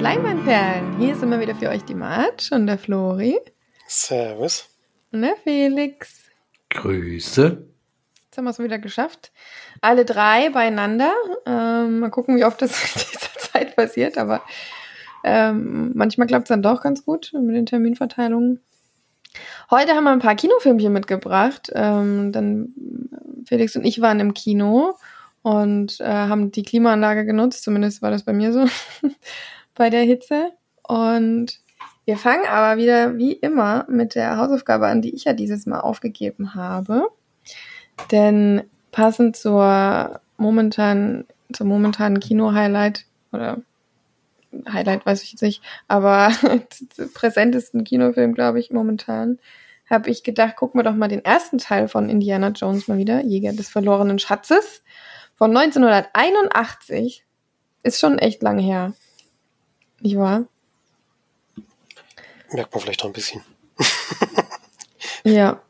uns Leinwandperlen. Hier sind wir wieder für euch die March und der Flori. Servus. Und der Felix. Grüße. Jetzt haben wir es wieder geschafft. Alle drei beieinander. Ähm, mal gucken, wie oft das in dieser Zeit passiert, aber ähm, manchmal klappt es dann doch ganz gut mit den Terminverteilungen. Heute haben wir ein paar Kinofilmchen mitgebracht. Ähm, dann Felix und ich waren im Kino und äh, haben die Klimaanlage genutzt. Zumindest war das bei mir so bei der Hitze. Und wir fangen aber wieder wie immer mit der Hausaufgabe an, die ich ja dieses Mal aufgegeben habe. Denn passend zur momentan, zum momentanen Kino-Highlight oder Highlight weiß ich jetzt nicht, aber präsentesten Kinofilm, glaube ich, momentan, habe ich gedacht, gucken wir doch mal den ersten Teil von Indiana Jones mal wieder, Jäger des verlorenen Schatzes von 1981. Ist schon echt lang her. Nicht wahr? Merkt man vielleicht auch ein bisschen. ja,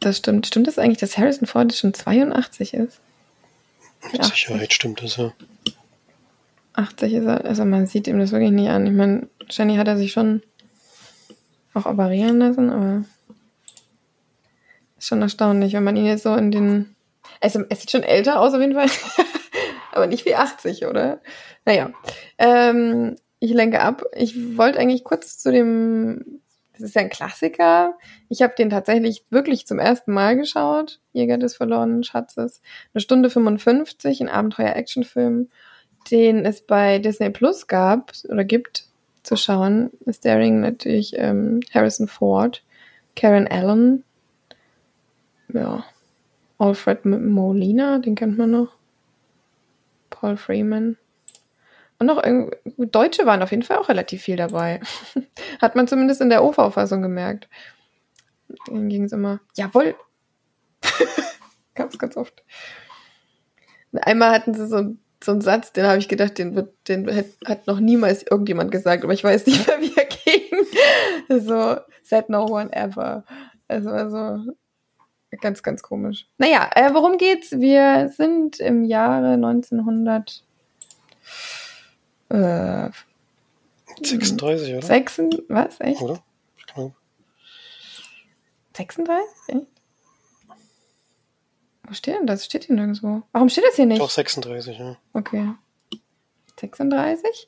das stimmt. Stimmt das eigentlich, dass Harrison Ford schon 82 ist? Mit Sicherheit stimmt das, ja. 80 ist er, also man sieht ihm das wirklich nicht an. Ich meine, wahrscheinlich hat er sich schon auch operieren lassen, aber ist schon erstaunlich, wenn man ihn jetzt so in den. Also, es sieht schon älter aus auf jeden Fall, aber nicht wie 80, oder? Naja. Ähm, ich lenke ab. Ich wollte eigentlich kurz zu dem. Das ist ja ein Klassiker. Ich habe den tatsächlich wirklich zum ersten Mal geschaut. Jäger des verlorenen Schatzes. Eine Stunde 55, ein Abenteuer-Actionfilm den es bei Disney Plus gab oder gibt zu schauen, ist Daring natürlich ähm, Harrison Ford, Karen Allen, ja, Alfred Molina, den kennt man noch, Paul Freeman. Und noch Deutsche waren auf jeden Fall auch relativ viel dabei. Hat man zumindest in der OV-Fassung gemerkt. Dann ging es immer, jawohl. ganz, ganz oft. Einmal hatten sie so so ein Satz, den habe ich gedacht, den, wird, den hat, hat noch niemals irgendjemand gesagt, aber ich weiß nicht mehr, wie er ging. So, said no one ever. Also, also ganz, ganz komisch. Naja, äh, worum geht's? Wir sind im Jahre 1900. Äh, 36, oder? 6, was? Echt? Oder? 36? Echt? Wo steht denn das? Steht hier nirgendwo. Warum steht das hier nicht? Doch 36, ja. Okay. 36?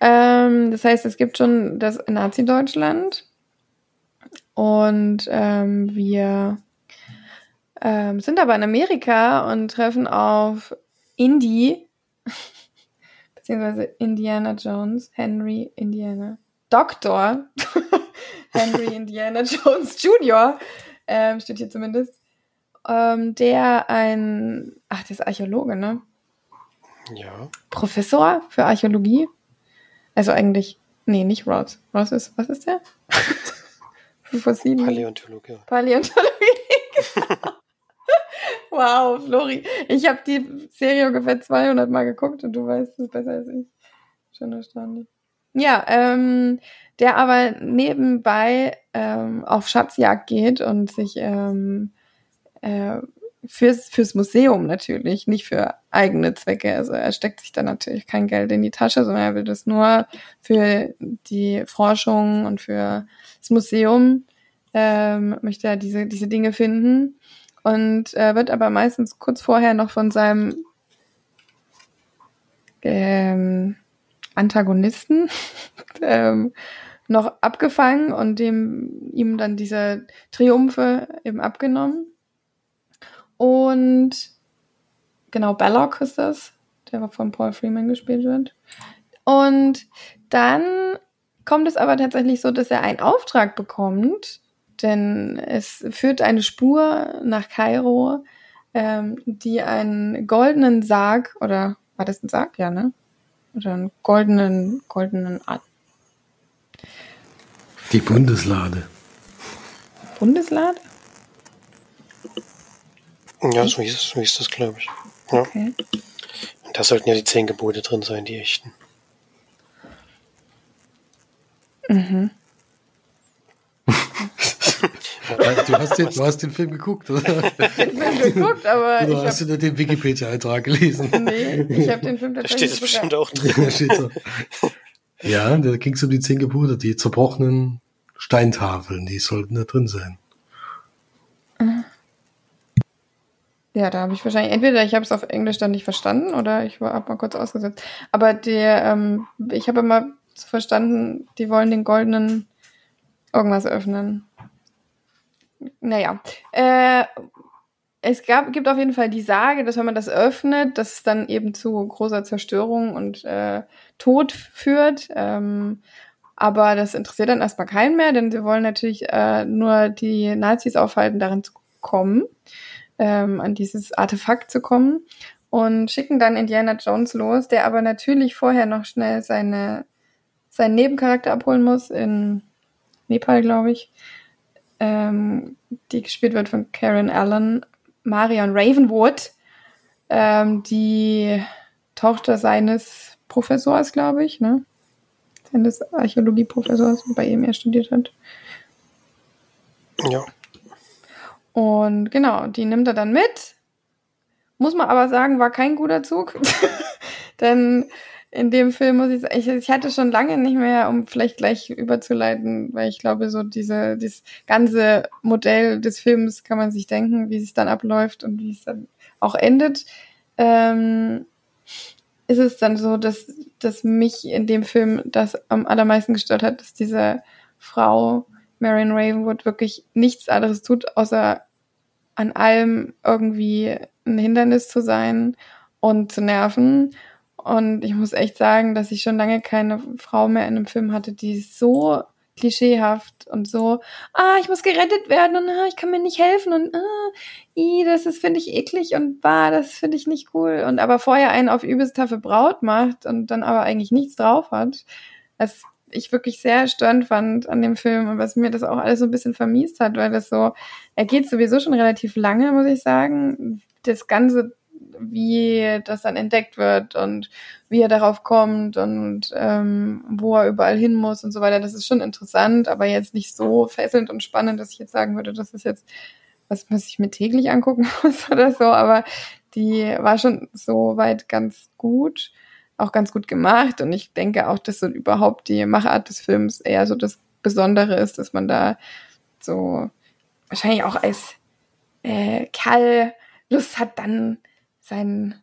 Ähm, das heißt, es gibt schon das Nazi-Deutschland. Und ähm, wir ähm, sind aber in Amerika und treffen auf Indy, beziehungsweise Indiana Jones, Henry Indiana, Doktor Henry Indiana Jones Jr., ähm, steht hier zumindest ähm, der ein, ach, der ist Archäologe, ne? Ja. Professor für Archäologie. Also eigentlich, nee, nicht Ross. Ross ist, was ist der? für Fossilien. Paläontologie. Paläontologie. Wow, Flori. Ich habe die Serie ungefähr 200 Mal geguckt und du weißt es besser als ich. Schon erstaunlich. Ja, ähm, der aber nebenbei ähm, auf Schatzjagd geht und sich ähm, äh, fürs, fürs Museum natürlich, nicht für eigene Zwecke. Also er steckt sich da natürlich kein Geld in die Tasche, sondern er will das nur für die Forschung und für das Museum ähm, möchte er diese, diese Dinge finden und äh, wird aber meistens kurz vorher noch von seinem ähm, Antagonisten ähm, noch abgefangen und dem ihm dann diese Triumphe eben abgenommen. Und genau, Belloc ist das, der von Paul Freeman gespielt wird. Und dann kommt es aber tatsächlich so, dass er einen Auftrag bekommt, denn es führt eine Spur nach Kairo, ähm, die einen goldenen Sarg, oder war das ein Sarg? Ja, ne? Oder einen goldenen, goldenen Ad Die Bundeslade. Bundeslade? Ja, so hieß, es, so hieß das, glaube ich. Ja. Okay. Und da sollten ja die zehn Gebote drin sein, die echten. Mhm. Du hast, den, du hast den Film geguckt, oder? Den Film geguckt, aber Oder ich hast du hab, nur den Wikipedia-Eintrag gelesen? nee, ich habe den Film Da tatsächlich steht es bestimmt auch drin. Da steht so. Ja, da ging es um die zehn Gebote, die zerbrochenen Steintafeln, die sollten da drin sein. Ja, da habe ich wahrscheinlich, entweder ich habe es auf Englisch dann nicht verstanden oder ich habe mal kurz ausgesetzt. Aber der, ähm, ich habe immer so verstanden, die wollen den goldenen irgendwas öffnen. Naja, äh, es gab, gibt auf jeden Fall die Sage, dass wenn man das öffnet, dass es dann eben zu großer Zerstörung und äh, Tod führt. Ähm, aber das interessiert dann erstmal keinen mehr, denn sie wollen natürlich äh, nur die Nazis aufhalten, darin zu kommen, ähm, an dieses Artefakt zu kommen und schicken dann Indiana Jones los, der aber natürlich vorher noch schnell seine, seinen Nebencharakter abholen muss in Nepal, glaube ich, ähm, die gespielt wird von Karen Allen, Marion Ravenwood, ähm, die Tochter seines Professors, glaube ich, ne? Seines Archäologieprofessors, bei ihm er studiert hat. Ja. Und genau, die nimmt er dann mit. Muss man aber sagen, war kein guter Zug. Denn in dem Film muss ich sagen, ich, ich hatte schon lange nicht mehr, um vielleicht gleich überzuleiten, weil ich glaube, so diese, dieses ganze Modell des Films kann man sich denken, wie es dann abläuft und wie es dann auch endet. Ähm, ist es dann so, dass, dass mich in dem Film das am allermeisten gestört hat, dass diese Frau Marion Ravenwood wirklich nichts anderes tut, außer an allem irgendwie ein Hindernis zu sein und zu nerven. Und ich muss echt sagen, dass ich schon lange keine Frau mehr in einem Film hatte, die so klischeehaft und so, ah, ich muss gerettet werden und ah, ich kann mir nicht helfen und ah, i, das ist, finde ich, eklig und bah, das finde ich nicht cool. Und aber vorher einen auf übelst taffe Braut macht und dann aber eigentlich nichts drauf hat. Das ich wirklich sehr störend fand an dem Film und was mir das auch alles so ein bisschen vermiest hat, weil das so, er geht sowieso schon relativ lange, muss ich sagen. Das Ganze, wie das dann entdeckt wird und wie er darauf kommt und ähm, wo er überall hin muss und so weiter, das ist schon interessant, aber jetzt nicht so fesselnd und spannend, dass ich jetzt sagen würde, das ist jetzt was, was ich mir täglich angucken muss oder so, aber die war schon so weit ganz gut auch ganz gut gemacht. Und ich denke auch, dass so überhaupt die Machart des Films eher so das Besondere ist, dass man da so wahrscheinlich auch als äh, Kerl Lust hat, dann sein,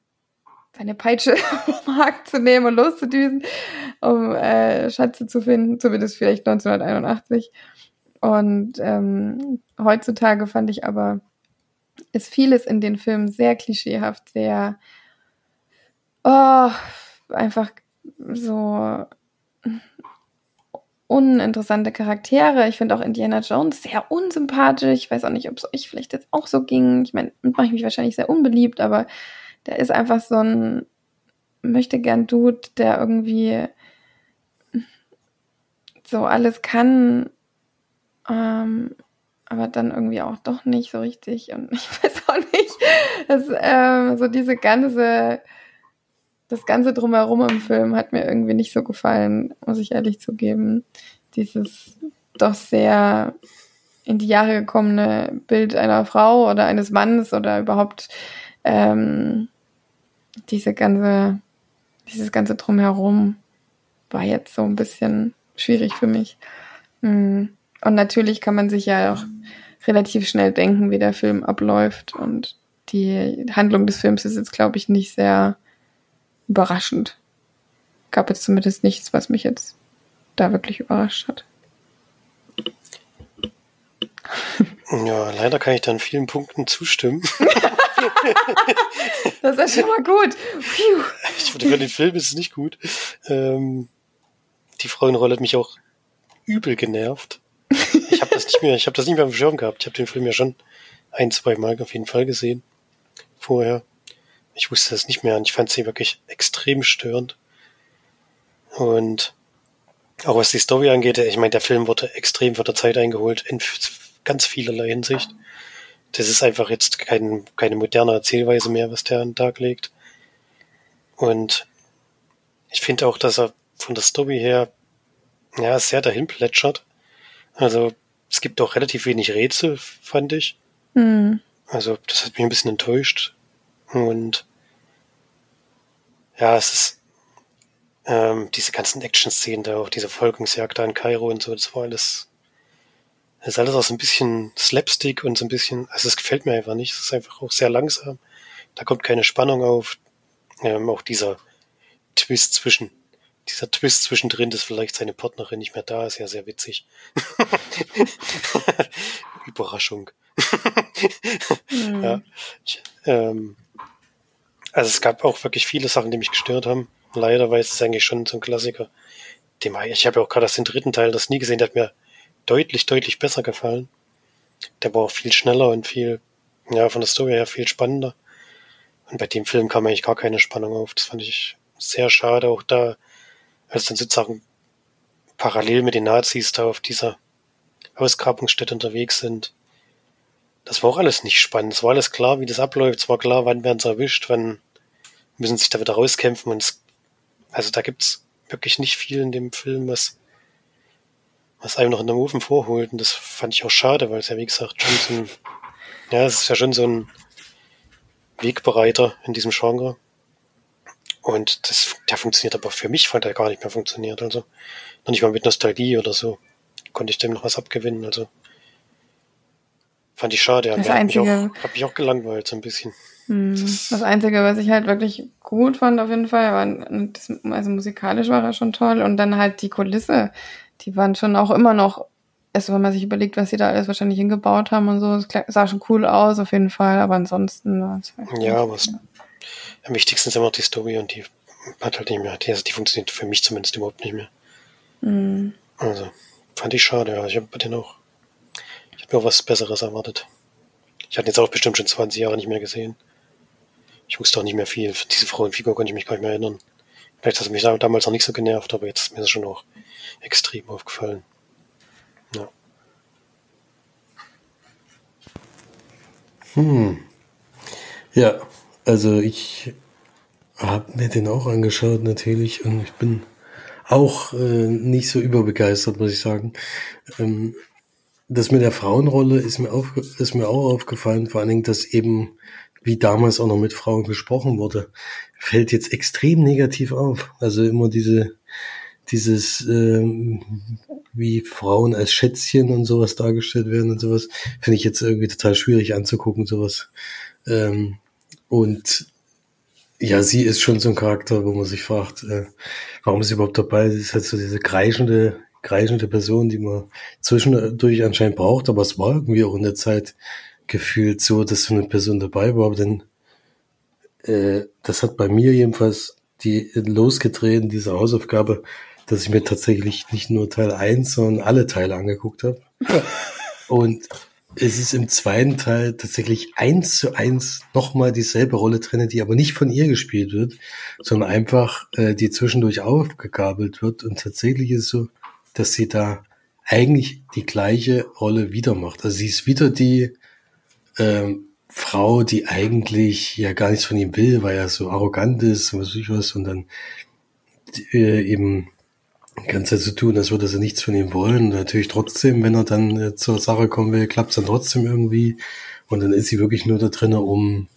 seine Peitsche vom Haken zu nehmen und loszudüsen, um äh, Schatze zu finden, zumindest vielleicht 1981. Und ähm, heutzutage fand ich aber, ist vieles in den Filmen sehr klischeehaft, sehr oh, einfach so uninteressante Charaktere. Ich finde auch Indiana Jones sehr unsympathisch. Ich weiß auch nicht, ob es euch vielleicht jetzt auch so ging. Ich meine, mache ich mich wahrscheinlich sehr unbeliebt, aber der ist einfach so ein möchte gern Dude, der irgendwie so alles kann, ähm, aber dann irgendwie auch doch nicht so richtig. Und ich weiß auch nicht, dass ähm, so diese ganze das Ganze drumherum im Film hat mir irgendwie nicht so gefallen, muss ich ehrlich zugeben. Dieses doch sehr in die Jahre gekommene Bild einer Frau oder eines Mannes oder überhaupt ähm, diese ganze, dieses ganze drumherum war jetzt so ein bisschen schwierig für mich. Und natürlich kann man sich ja auch relativ schnell denken, wie der Film abläuft. Und die Handlung des Films ist jetzt, glaube ich, nicht sehr überraschend. Gab jetzt zumindest nichts, was mich jetzt da wirklich überrascht hat. Ja, leider kann ich da in vielen Punkten zustimmen. das ist schon mal gut. Ich finde, für den Film ist es nicht gut. Ähm, die Frauenrolle hat mich auch übel genervt. Ich habe das nicht mehr, ich habe das nicht mehr dem Schirm gehabt. Ich habe den Film ja schon ein, zwei Mal auf jeden Fall gesehen. Vorher. Ich wusste das nicht mehr und ich fand sie wirklich extrem störend. Und auch was die Story angeht, ich meine, der Film wurde extrem von der Zeit eingeholt, in ganz vielerlei Hinsicht. Das ist einfach jetzt kein, keine moderne Erzählweise mehr, was der an den Tag legt. Und ich finde auch, dass er von der Story her ja sehr dahin plätschert. Also es gibt auch relativ wenig Rätsel, fand ich. Hm. Also, das hat mich ein bisschen enttäuscht. Und ja, es ist ähm, diese ganzen Action-Szenen da, auch diese Folgungsjagd da in Kairo und so, das war alles, das ist alles auch so ein bisschen Slapstick und so ein bisschen, also es gefällt mir einfach nicht. Es ist einfach auch sehr langsam. Da kommt keine Spannung auf. Ähm, auch dieser Twist zwischen, dieser Twist zwischendrin, dass vielleicht seine Partnerin nicht mehr da ist, ja sehr witzig. Überraschung. Hm. ja. Ich, ähm, also es gab auch wirklich viele Sachen, die mich gestört haben. Leider, weil es ist eigentlich schon so ein Klassiker. Ich habe ja auch gerade den dritten Teil das nie gesehen, der hat mir deutlich, deutlich besser gefallen. Der war auch viel schneller und viel, ja, von der Story her viel spannender. Und bei dem Film kam eigentlich gar keine Spannung auf. Das fand ich sehr schade. Auch da, als dann sozusagen parallel mit den Nazis da auf dieser Ausgrabungsstätte unterwegs sind. Das war auch alles nicht spannend. Es war alles klar, wie das abläuft. Es war klar, wann werden sie erwischt, wann müssen sich da wieder rauskämpfen. Und es, also da gibt's wirklich nicht viel in dem Film, was, was einem noch in der Ofen vorholt. Und das fand ich auch schade, weil es ja, wie gesagt, schon so ein, ja, es ist ja schon so ein Wegbereiter in diesem Genre. Und das, der funktioniert aber für mich, fand er gar nicht mehr funktioniert. Also noch nicht mal mit Nostalgie oder so konnte ich dem noch was abgewinnen. Also fand ich schade. Ja, hat mich, auch, Einzige- hat mich auch gelangweilt so ein bisschen. Hm. Das Einzige, was ich halt wirklich gut fand auf jeden Fall, war, das, also musikalisch war er schon toll und dann halt die Kulisse, die waren schon auch immer noch, also wenn man sich überlegt, was sie da alles wahrscheinlich hingebaut haben und so, es sah schon cool aus auf jeden Fall, aber ansonsten war es halt Ja, aber es, am wichtigsten ist immer noch die Story und die hat halt nicht mehr, die, also die funktioniert für mich zumindest überhaupt nicht mehr. Hm. Also fand ich schade, ja. Ich habe bei denen auch, ich habe mir auch was Besseres erwartet. Ich hatte jetzt auch bestimmt schon 20 Jahre nicht mehr gesehen. Ich wusste auch nicht mehr viel. Für diese Frauenfigur konnte ich mich gar nicht mehr erinnern. Vielleicht hat es mich da- damals noch nicht so genervt, aber jetzt ist mir das schon auch extrem aufgefallen. Ja. Hm. Ja, also ich habe mir den auch angeschaut natürlich und ich bin auch äh, nicht so überbegeistert, muss ich sagen. Ähm, das mit der Frauenrolle ist mir, aufge ist mir auch aufgefallen, vor allen Dingen, dass eben, wie damals auch noch mit Frauen gesprochen wurde, fällt jetzt extrem negativ auf. Also immer diese, dieses, ähm, wie Frauen als Schätzchen und sowas dargestellt werden und sowas, finde ich jetzt irgendwie total schwierig anzugucken, sowas. Ähm, und ja, sie ist schon so ein Charakter, wo man sich fragt, äh, warum ist sie überhaupt dabei? Sie ist halt so diese kreischende, kreischende Person, die man zwischendurch anscheinend braucht, aber es war irgendwie auch in der Zeit gefühlt so, dass so eine Person dabei war, dann, äh, das hat bei mir jedenfalls die losgetreten, diese Hausaufgabe, dass ich mir tatsächlich nicht nur Teil 1, sondern alle Teile angeguckt habe. Und es ist im zweiten Teil tatsächlich eins zu eins nochmal dieselbe Rolle drin, die aber nicht von ihr gespielt wird, sondern einfach äh, die zwischendurch aufgegabelt wird. Und tatsächlich ist es so, dass sie da eigentlich die gleiche Rolle wieder macht. Also sie ist wieder die ähm, Frau, die eigentlich ja gar nichts von ihm will, weil er so arrogant ist und was weiß ich was und dann äh, eben Zeit so tun, als würde sie nichts von ihm wollen. Und natürlich trotzdem, wenn er dann äh, zur Sache kommen will, klappt es dann trotzdem irgendwie. Und dann ist sie wirklich nur da drinnen, um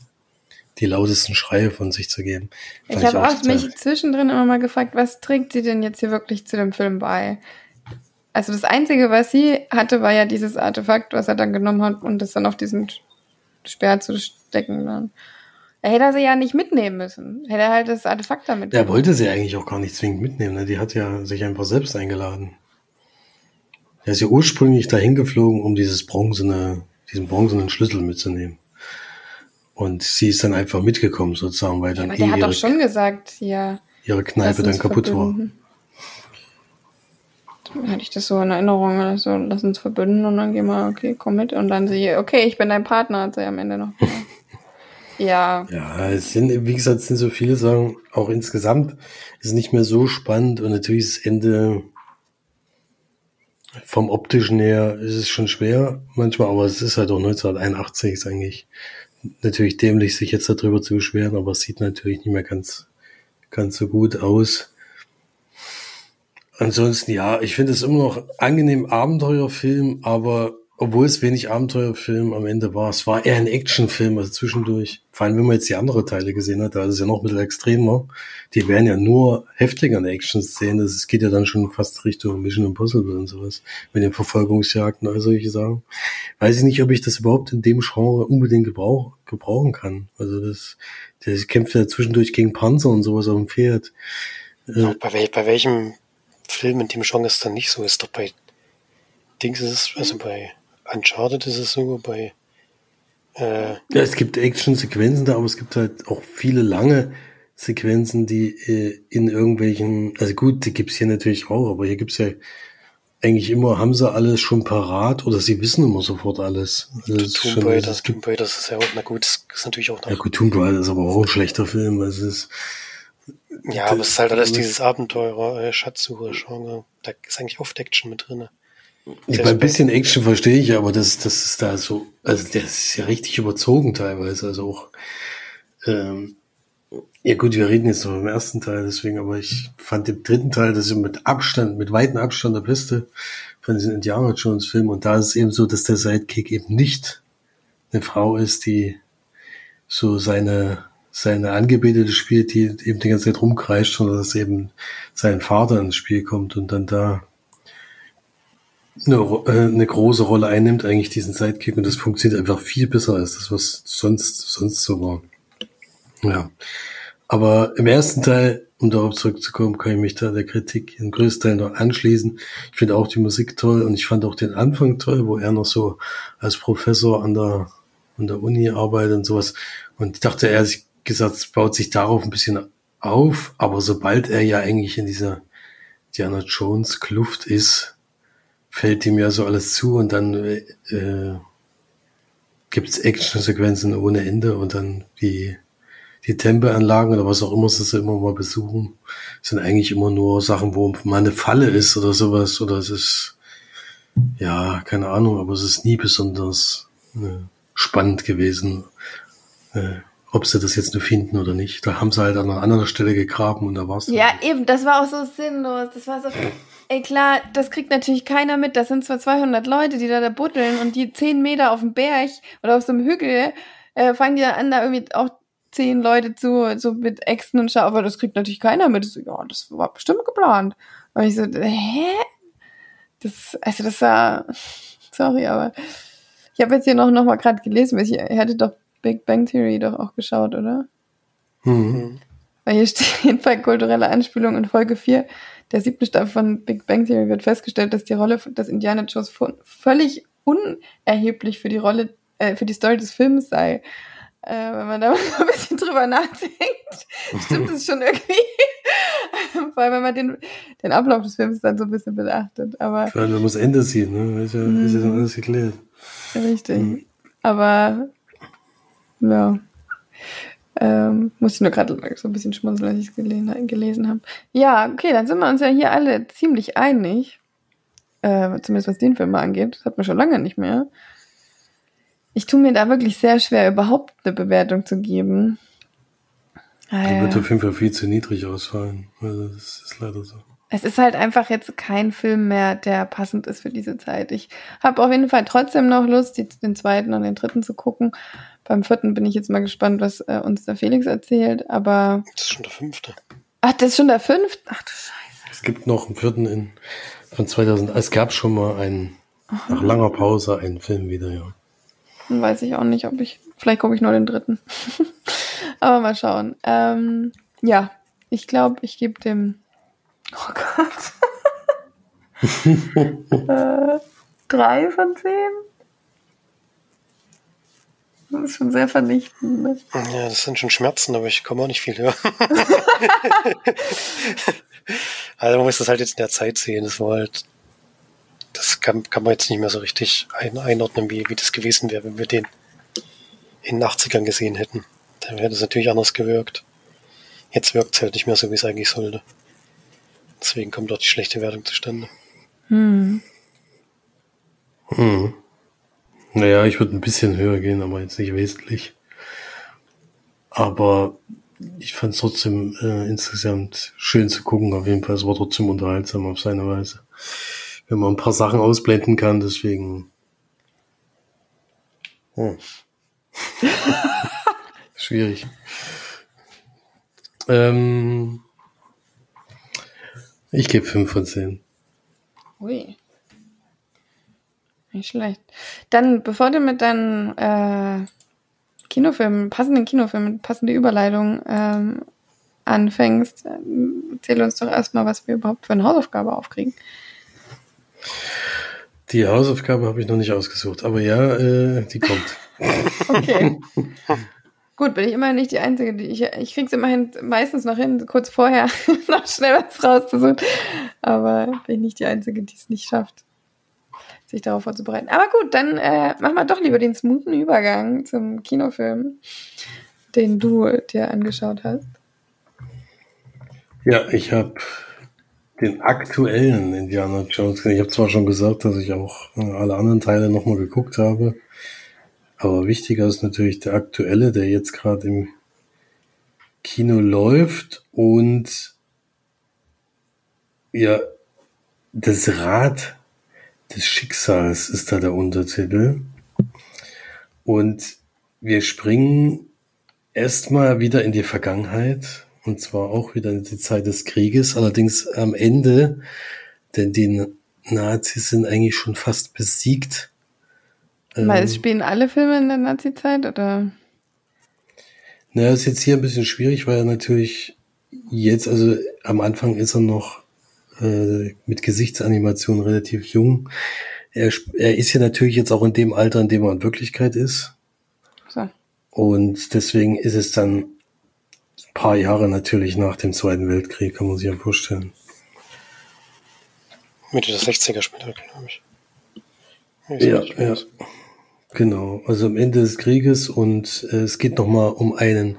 die lautesten Schreie von sich zu geben. Ich habe auch mich zwischendrin immer mal gefragt, was trägt sie denn jetzt hier wirklich zu dem Film bei? Also das Einzige, was sie hatte, war ja dieses Artefakt, was er dann genommen hat und das dann auf diesen Speer zu stecken. Dann. Er hätte er sie ja nicht mitnehmen müssen. Hätte er halt das Artefakt damit. Er wollte sie eigentlich auch gar nicht zwingend mitnehmen. Ne? Die hat ja sich einfach selbst eingeladen. Er ist ja ursprünglich dahin geflogen, um dieses bronzene, diesen bronzenen Schlüssel mitzunehmen. Und sie ist dann einfach mitgekommen, sozusagen, weil dann Aber eh der hat ihre, doch schon gesagt, ja. ihre Kneipe dann kaputt verbünden. Hatte ich das so in Erinnerung, also lass uns verbünden und dann gehen wir, okay, komm mit. Und dann sie, okay, ich bin dein Partner, hat sie am Ende noch. ja. Ja, es sind, wie gesagt, es sind so viele Sachen. Auch insgesamt ist es nicht mehr so spannend und natürlich ist das Ende vom optischen her ist es schon schwer manchmal, aber es ist halt auch 1981 ist eigentlich natürlich dämlich, sich jetzt darüber zu beschweren, aber es sieht natürlich nicht mehr ganz, ganz so gut aus. Ansonsten ja, ich finde es immer noch angenehm Abenteuerfilm, aber obwohl es wenig Abenteuerfilm am Ende war, es war eher ein Actionfilm, also zwischendurch. Vor allem, wenn man jetzt die andere Teile gesehen hat, da ist es ja noch ein bisschen extremer. Die wären ja nur heftiger in Action-Szenen. Es geht ja dann schon fast Richtung Mission Impossible und sowas. Mit den Verfolgungsjagden, all solche Sachen. Weiß ich nicht, ob ich das überhaupt in dem Genre unbedingt gebrauch, gebrauchen kann. Also das, der kämpft ja zwischendurch gegen Panzer und sowas auf dem Pferd. Bei, wel bei welchem Film in dem Genre ist dann nicht so? Ist doch bei Dings ist es, also bei Uncharted ist es so, bei äh, ja, es gibt Action-Sequenzen da, aber es gibt halt auch viele lange Sequenzen, die äh, in irgendwelchen, also gut, die gibt's hier natürlich auch, aber hier gibt's ja eigentlich immer, haben sie alles schon parat oder sie wissen immer sofort alles. Also Tomb Raider, Tomb Raider ist ja auch, na gut, ist natürlich auch noch. Ja gut, Tomb Raider ist aber auch ein schlechter Film, also es ist, ja, aber es ist halt alles dieses Abenteurer, äh, Schatzsucher-Genre. Da ist eigentlich oft Action mit drinne. Ja, ein bisschen Action verstehe ich, aber das, das ist da so, also das ist ja richtig überzogen teilweise, also auch, ähm, ja gut, wir reden jetzt noch im ersten Teil, deswegen, aber ich fand den dritten Teil, das ist mit Abstand, mit weitem Abstand der beste von diesen Indiana Jones Filmen und da ist es eben so, dass der Sidekick eben nicht eine Frau ist, die so seine, seine Angebetete spielt, die eben die ganze Zeit rumkreischt, sondern dass eben sein Vater ins Spiel kommt und dann da eine, äh, eine große Rolle einnimmt, eigentlich diesen Sidekick und das funktioniert einfach viel besser als das, was sonst, sonst so war. Ja. Aber im ersten Teil, um darauf zurückzukommen, kann ich mich da der Kritik in größten Teil noch anschließen. Ich finde auch die Musik toll und ich fand auch den Anfang toll, wo er noch so als Professor an der, an der Uni arbeitet und sowas. Und ich dachte, er hat gesagt, es baut sich darauf ein bisschen auf, aber sobald er ja eigentlich in dieser Diana Jones Kluft ist, fällt ihm ja so alles zu und dann äh, gibt's Action-Sequenzen ohne Ende und dann die, die Tempelanlagen oder was auch immer sie immer mal besuchen, sind eigentlich immer nur Sachen, wo mal eine Falle ist oder sowas oder es ist, ja, keine Ahnung, aber es ist nie besonders äh, spannend gewesen, äh, ob sie das jetzt nur finden oder nicht. Da haben sie halt an einer anderen Stelle gegraben und da war's. Ja, eben, das war auch so sinnlos. Das war so, Ey, klar, das kriegt natürlich keiner mit. Das sind zwar 200 Leute, die da, da buddeln und die 10 Meter auf dem Berg oder auf so einem Hügel äh, fangen die an, da irgendwie auch 10 Leute zu, so mit Äxten und Schau, aber das kriegt natürlich keiner mit. So, ja, das war bestimmt geplant. Und ich so, hä? Das, also das war, sorry, aber ich habe jetzt hier noch, noch mal gerade gelesen, ich, ihr hättet doch Big Bang Theory doch auch geschaut, oder? Mhm. Weil hier steht bei kultureller Anspielung in Folge 4, der siebten Staffel von Big Bang Theory wird festgestellt, dass die Rolle des Indiana Jones völlig unerheblich für die Rolle, äh, für die Story des Films sei. Äh, wenn man da mal ein bisschen drüber nachdenkt, stimmt es schon irgendwie. Vor allem, wenn man den, den Ablauf des Films dann so ein bisschen beachtet. Aber, Vor allem, wenn man das Ende sieht, ne? Ist ja, ist ja alles geklärt. Richtig. Mhm. Aber, ja. Ähm, muss ich nur gerade so ein bisschen schmunzeln, als ich es gelesen, gelesen habe. Ja, okay, dann sind wir uns ja hier alle ziemlich einig. Äh, zumindest was den Film angeht. Das hat man schon lange nicht mehr. Ich tue mir da wirklich sehr schwer, überhaupt eine Bewertung zu geben. Die wird auf jeden Fall viel zu niedrig ausfallen. Also das ist leider so. Es ist halt einfach jetzt kein Film mehr, der passend ist für diese Zeit. Ich habe auf jeden Fall trotzdem noch Lust, den zweiten und den dritten zu gucken. Beim vierten bin ich jetzt mal gespannt, was äh, uns der Felix erzählt, aber. Das ist schon der fünfte. Ach, das ist schon der fünfte? Ach du Scheiße. Es gibt noch einen vierten in, von 2000. Es gab schon mal einen, Aha. nach langer Pause einen Film wieder, ja. Dann weiß ich auch nicht, ob ich, vielleicht gucke ich nur den dritten. aber mal schauen. Ähm, ja, ich glaube, ich gebe dem, oh Gott. äh, drei von zehn. Das ist schon sehr vernichtend. Ne? Ja, das sind schon Schmerzen, aber ich komme auch nicht viel höher. also man muss das halt jetzt in der Zeit sehen. Das war halt, das kann, kann man jetzt nicht mehr so richtig ein, einordnen, wie, wie das gewesen wäre, wenn wir den in den 80ern gesehen hätten. Dann wäre das natürlich anders gewirkt. Jetzt wirkt es halt nicht mehr so, wie es eigentlich sollte. Deswegen kommt dort die schlechte Wertung zustande. Hm. Hm. Naja, ich würde ein bisschen höher gehen, aber jetzt nicht wesentlich. Aber ich fand es trotzdem äh, insgesamt schön zu gucken. Auf jeden Fall, es war trotzdem unterhaltsam auf seine Weise. Wenn man ein paar Sachen ausblenden kann, deswegen. Oh. Schwierig. Ähm, ich gebe 5 von 10. Ui. Nicht schlecht. Dann, bevor du mit deinen äh, Kinofilmen, passenden Kinofilmen, passende Überleitung ähm, anfängst, äh, erzähl uns doch erstmal, was wir überhaupt für eine Hausaufgabe aufkriegen. Die Hausaufgabe habe ich noch nicht ausgesucht, aber ja, äh, die kommt. okay. Gut, bin ich immerhin nicht die Einzige, die ich, ich krieg's immerhin meistens noch hin, kurz vorher noch schnell was rauszusuchen. Aber bin ich nicht die Einzige, die es nicht schafft sich darauf vorzubereiten. Aber gut, dann äh, machen wir doch lieber den smoothen Übergang zum Kinofilm, den du dir angeschaut hast. Ja, ich habe den aktuellen Indiana Jones. Ich habe zwar schon gesagt, dass ich auch äh, alle anderen Teile nochmal geguckt habe, aber wichtiger ist natürlich der aktuelle, der jetzt gerade im Kino läuft und ja, das Rad des Schicksals ist da der Untertitel. Und wir springen erstmal wieder in die Vergangenheit und zwar auch wieder in die Zeit des Krieges, allerdings am Ende, denn die Nazis sind eigentlich schon fast besiegt. Weil es ähm, spielen alle Filme in der Nazi-Zeit oder? Naja, ist jetzt hier ein bisschen schwierig, weil er natürlich jetzt, also am Anfang ist er noch äh, mit Gesichtsanimation relativ jung. Er, er ist ja natürlich jetzt auch in dem Alter, in dem er in Wirklichkeit ist. So. Und deswegen ist es dann ein paar Jahre natürlich nach dem Zweiten Weltkrieg, kann man sich ja vorstellen. Mitte der 60er später, glaube ich. Ja, ja. Genau. Also am Ende des Krieges und äh, es geht nochmal um einen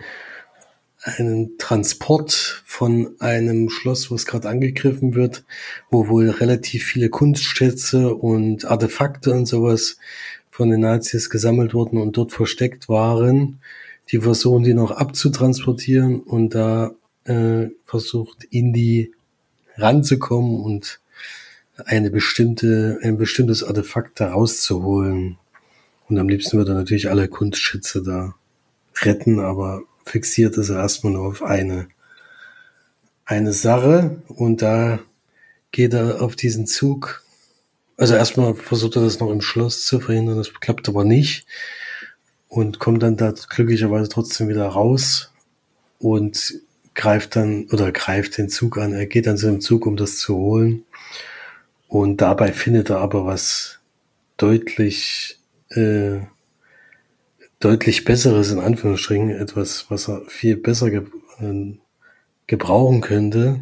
einen Transport von einem Schloss, was gerade angegriffen wird, wo wohl relativ viele Kunstschätze und Artefakte und sowas von den Nazis gesammelt wurden und dort versteckt waren. Die versuchen die noch abzutransportieren und da äh, versucht Indy ranzukommen und eine bestimmte, ein bestimmtes Artefakt da rauszuholen. Und am liebsten würde er natürlich alle Kunstschätze da retten, aber fixiert ist er erstmal nur auf eine, eine Sache und da geht er auf diesen Zug. Also erstmal versucht er das noch im Schloss zu verhindern, das klappt aber nicht und kommt dann da glücklicherweise trotzdem wieder raus und greift dann oder greift den Zug an. Er geht dann zu dem Zug, um das zu holen und dabei findet er aber was deutlich äh, deutlich besseres, in Anführungsstrichen, etwas, was er viel besser ge äh, gebrauchen könnte,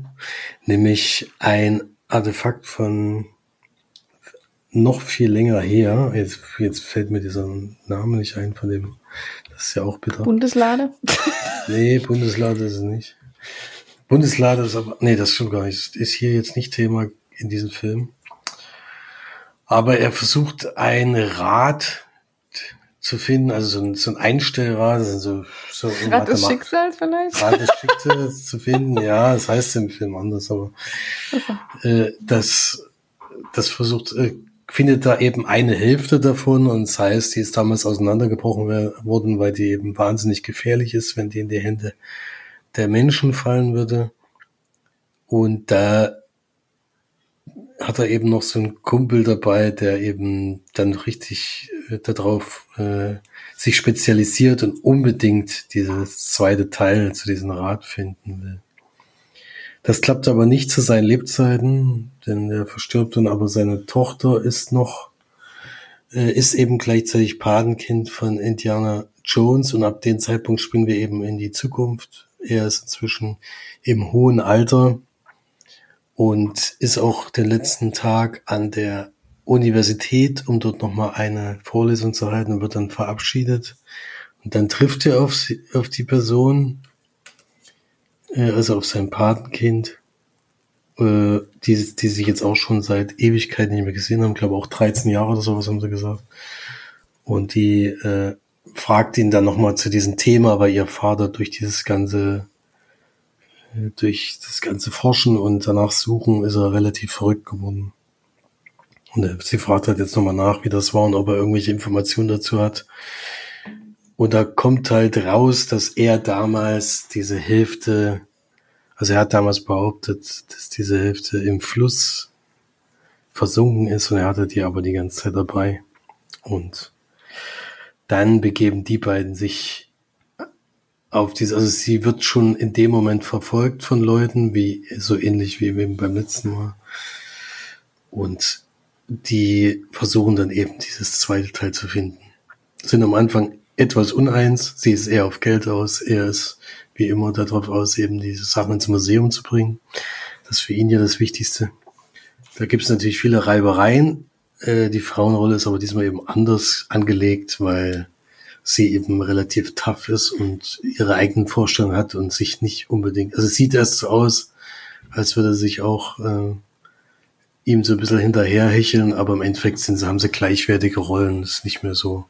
nämlich ein Artefakt von noch viel länger her. Jetzt, jetzt fällt mir dieser Name nicht ein von dem. Das ist ja auch bitter. Bundeslade? nee, Bundeslade ist es nicht. Bundeslade ist aber, nee, das stimmt gar nicht. Ist hier jetzt nicht Thema in diesem Film. Aber er versucht ein Rad zu finden, also so ein, so ein Einstellrad, also so Rad des Schicksals vielleicht? Rad des Schicksals zu finden, ja, das heißt im Film anders, aber äh, das, das versucht, äh, findet da eben eine Hälfte davon und das heißt, die ist damals auseinandergebrochen worden, weil die eben wahnsinnig gefährlich ist, wenn die in die Hände der Menschen fallen würde. Und da hat er eben noch so einen Kumpel dabei, der eben dann richtig äh, darauf äh, sich spezialisiert und unbedingt dieses zweite Teil zu diesem Rad finden will. Das klappt aber nicht zu seinen Lebzeiten, denn er verstirbt dann, aber seine Tochter ist noch, äh, ist eben gleichzeitig Patenkind von Indiana Jones und ab dem Zeitpunkt springen wir eben in die Zukunft. Er ist inzwischen im hohen Alter und ist auch den letzten Tag an der Universität, um dort nochmal eine Vorlesung zu halten und wird dann verabschiedet. Und dann trifft er auf, sie, auf die Person, äh, also auf sein Patenkind, äh, die, die sich jetzt auch schon seit Ewigkeit nicht mehr gesehen haben, glaube auch 13 Jahre oder sowas haben sie gesagt. Und die äh, fragt ihn dann nochmal zu diesem Thema, weil ihr Vater durch dieses ganze, durch das ganze Forschen und danach Suchen ist er relativ verrückt geworden. Und sie fragt halt jetzt nochmal nach, wie das war und ob er irgendwelche Informationen dazu hat. Und da kommt halt raus, dass er damals diese Hälfte, also er hat damals behauptet, dass diese Hälfte im Fluss versunken ist und er hatte die aber die ganze Zeit dabei. Und dann begeben die beiden sich auf diese, also sie wird schon in dem Moment verfolgt von Leuten, wie, so ähnlich wie beim letzten Mal. Und die versuchen dann eben dieses zweite Teil zu finden. Sind am Anfang etwas uneins, sie ist eher auf Geld aus, er ist wie immer darauf aus, eben diese Sachen ins Museum zu bringen. Das ist für ihn ja das Wichtigste. Da gibt es natürlich viele Reibereien. Äh, die Frauenrolle ist aber diesmal eben anders angelegt, weil sie eben relativ tough ist und ihre eigenen Vorstellungen hat und sich nicht unbedingt, also sieht erst so aus, als würde sich auch äh, ihm so ein bisschen hinterherhecheln, aber im Endeffekt sind, haben sie gleichwertige Rollen, ist nicht mehr so,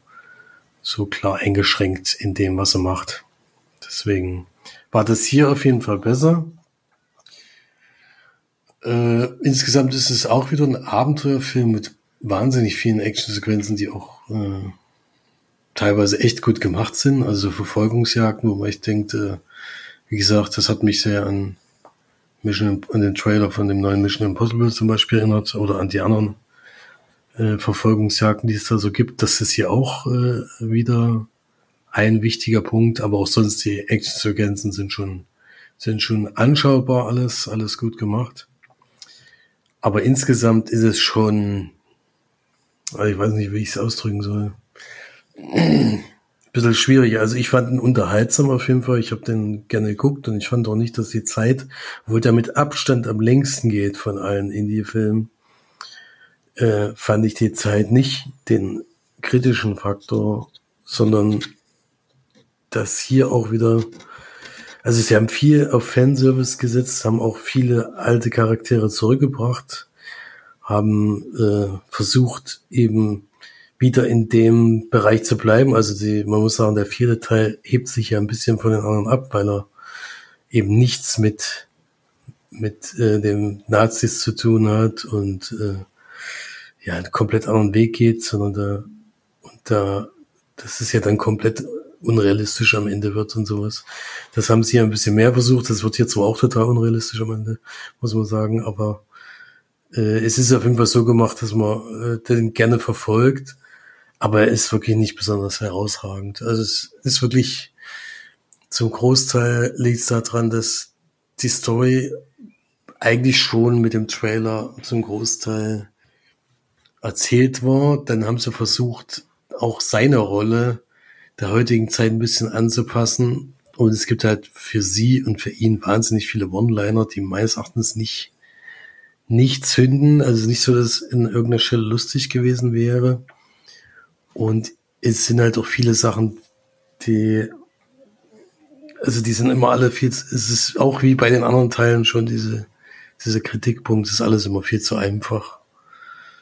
so klar eingeschränkt in dem, was er macht. Deswegen war das hier auf jeden Fall besser. Äh, insgesamt ist es auch wieder ein Abenteuerfilm mit wahnsinnig vielen Actionsequenzen, die auch äh, teilweise echt gut gemacht sind. Also Verfolgungsjagden, wo man echt denkt, äh, wie gesagt, das hat mich sehr an Mission, an den Trailer von dem neuen Mission Impossible zum Beispiel erinnert oder an die anderen äh, Verfolgungsjagden, die es da so gibt. Das ist hier auch äh, wieder ein wichtiger Punkt, aber auch sonst die Action-Sequenzen sind schon, sind schon anschaubar alles, alles gut gemacht. Aber insgesamt ist es schon, ich weiß nicht, wie ich es ausdrücken soll bisschen schwierig. Also ich fand ihn unterhaltsam auf jeden Fall. Ich habe den gerne geguckt und ich fand auch nicht, dass die Zeit, wo der mit Abstand am längsten geht von allen Indie-Filmen, äh, fand ich die Zeit nicht den kritischen Faktor, sondern dass hier auch wieder, also sie haben viel auf Fanservice gesetzt, haben auch viele alte Charaktere zurückgebracht, haben äh, versucht eben wieder in dem Bereich zu bleiben. Also die, man muss sagen, der vierte Teil hebt sich ja ein bisschen von den anderen ab, weil er eben nichts mit mit äh, dem Nazis zu tun hat und äh, ja einen komplett anderen Weg geht, sondern da und da das ist ja dann komplett unrealistisch am Ende wird und sowas. Das haben sie ja ein bisschen mehr versucht. Das wird jetzt so auch total unrealistisch am Ende, muss man sagen. Aber äh, es ist auf jeden Fall so gemacht, dass man äh, den gerne verfolgt aber er ist wirklich nicht besonders herausragend. Also es ist wirklich zum Großteil liegt es daran, dass die Story eigentlich schon mit dem Trailer zum Großteil erzählt war. Dann haben sie versucht, auch seine Rolle der heutigen Zeit ein bisschen anzupassen. Und es gibt halt für sie und für ihn wahnsinnig viele One-Liner, die meines Erachtens nicht, nicht zünden. Also nicht so, dass in irgendeiner Stelle lustig gewesen wäre. Und es sind halt auch viele Sachen, die, also die sind immer alle viel, es ist auch wie bei den anderen Teilen schon diese, diese Kritikpunkt, ist alles immer viel zu einfach.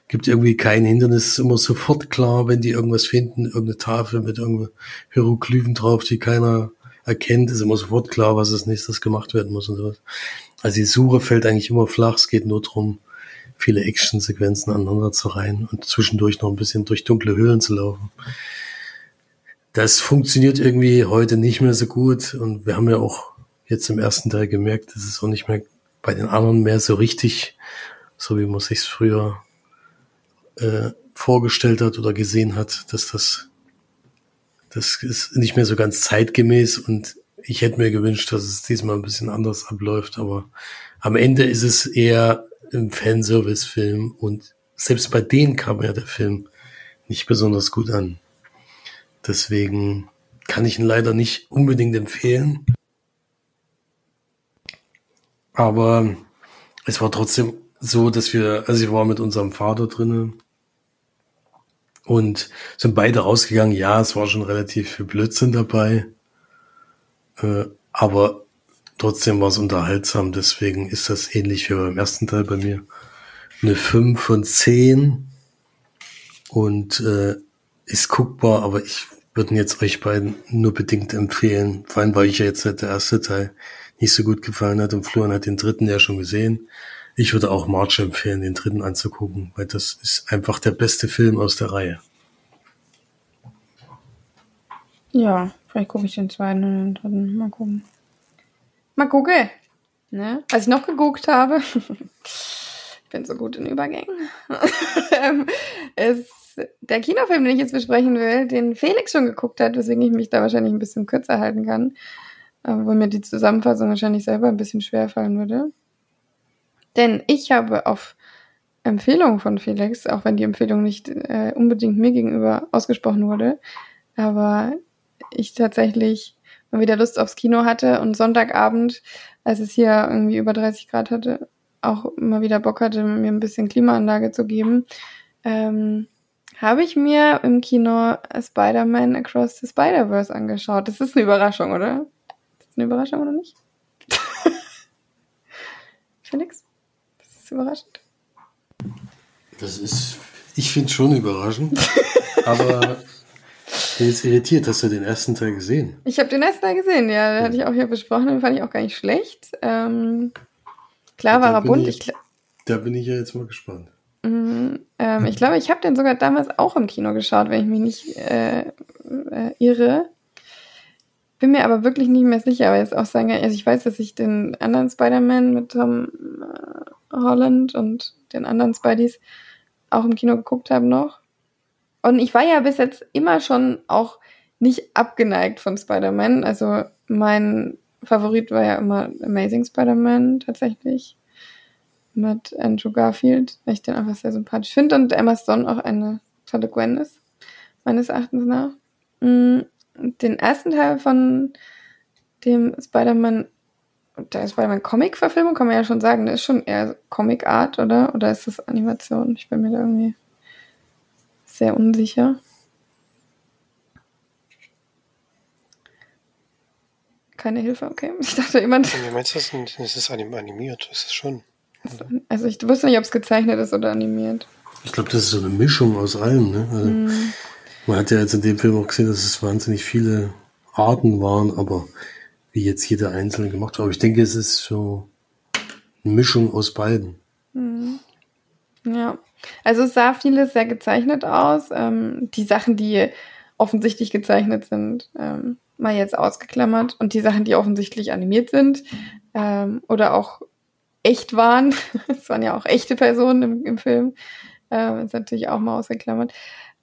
Gibt irgendwie kein Hindernis, ist immer sofort klar, wenn die irgendwas finden, irgendeine Tafel mit irgendwelchen Hieroglyphen drauf, die keiner erkennt, ist immer sofort klar, was als nächstes gemacht werden muss und sowas. Also die Suche fällt eigentlich immer flach, es geht nur drum viele Action-Sequenzen aneinander zu reihen und zwischendurch noch ein bisschen durch dunkle Höhlen zu laufen. Das funktioniert irgendwie heute nicht mehr so gut und wir haben ja auch jetzt im ersten Teil gemerkt, dass es auch nicht mehr bei den anderen mehr so richtig, so wie man sich früher äh, vorgestellt hat oder gesehen hat, dass das das ist nicht mehr so ganz zeitgemäß und ich hätte mir gewünscht, dass es diesmal ein bisschen anders abläuft, aber am Ende ist es eher im Fanservice-Film und selbst bei denen kam ja der Film nicht besonders gut an. Deswegen kann ich ihn leider nicht unbedingt empfehlen. Aber es war trotzdem so, dass wir, also ich war mit unserem Vater drinnen und sind beide rausgegangen. Ja, es war schon relativ viel Blödsinn dabei. Äh, aber Trotzdem war es unterhaltsam, deswegen ist das ähnlich wie beim ersten Teil bei mir. Eine 5 von 10 und äh, ist guckbar, aber ich würden jetzt euch beiden nur bedingt empfehlen, vor allem weil ich ja jetzt der erste Teil nicht so gut gefallen hat und Florian hat den dritten ja schon gesehen. Ich würde auch March empfehlen, den dritten anzugucken, weil das ist einfach der beste Film aus der Reihe. Ja, vielleicht gucke ich den zweiten und den dritten. Mal gucken. Mal gucken. Ne? Als ich noch geguckt habe, ich bin so gut in Übergängen, ist der Kinofilm, den ich jetzt besprechen will, den Felix schon geguckt hat, weswegen ich mich da wahrscheinlich ein bisschen kürzer halten kann, wo mir die Zusammenfassung wahrscheinlich selber ein bisschen schwer fallen würde. Denn ich habe auf Empfehlung von Felix, auch wenn die Empfehlung nicht äh, unbedingt mir gegenüber ausgesprochen wurde, aber ich tatsächlich wieder Lust aufs Kino hatte und Sonntagabend, als es hier irgendwie über 30 Grad hatte, auch mal wieder Bock hatte, mir ein bisschen Klimaanlage zu geben, ähm, habe ich mir im Kino Spider-Man Across the Spider-Verse angeschaut. Das ist eine Überraschung, oder? Das ist eine Überraschung, oder nicht? Felix? Das ist überraschend. Das ist, ich finde schon überraschend, aber ich bin jetzt irritiert. Hast du den ersten Teil gesehen? Ich habe den ersten Teil gesehen, ja. Den hatte ich auch hier besprochen. Den fand ich auch gar nicht schlecht. Ähm, klar war er bunt. Ich, da bin ich ja jetzt mal gespannt. Mhm, ähm, ich glaube, ich habe den sogar damals auch im Kino geschaut, wenn ich mich nicht äh, äh, irre. Bin mir aber wirklich nicht mehr sicher, aber jetzt auch sagen, also ich weiß, dass ich den anderen Spider-Man mit Tom äh, Holland und den anderen Spideys auch im Kino geguckt habe noch. Und ich war ja bis jetzt immer schon auch nicht abgeneigt von Spider-Man. Also mein Favorit war ja immer Amazing Spider-Man tatsächlich mit Andrew Garfield, weil ich den einfach sehr sympathisch finde und Emma Stone auch eine tolle Gwen ist, meines Erachtens nach. Mm, den ersten Teil von dem Spider-Man, der Spider-Man-Comic-Verfilmung kann man ja schon sagen, der ist schon eher Comic-Art, oder? Oder ist das Animation? Ich bin mir da irgendwie sehr unsicher. Keine Hilfe, okay. Ich dachte jemand. Wie meinst du das? Es ist animiert, das ist schon. Also ich wusste nicht, ob es gezeichnet ist oder animiert. Ich glaube, das ist so eine Mischung aus allem. Ne? Also mm. Man hat ja jetzt in dem Film auch gesehen, dass es wahnsinnig viele Arten waren, aber wie jetzt jeder einzelne gemacht war. Aber ich denke, es ist so eine Mischung aus beiden. Mm. Ja, also es sah vieles sehr gezeichnet aus. Ähm, die Sachen, die offensichtlich gezeichnet sind, ähm, mal jetzt ausgeklammert. Und die Sachen, die offensichtlich animiert sind ähm, oder auch echt waren, es waren ja auch echte Personen im, im Film, äh, ist natürlich auch mal ausgeklammert.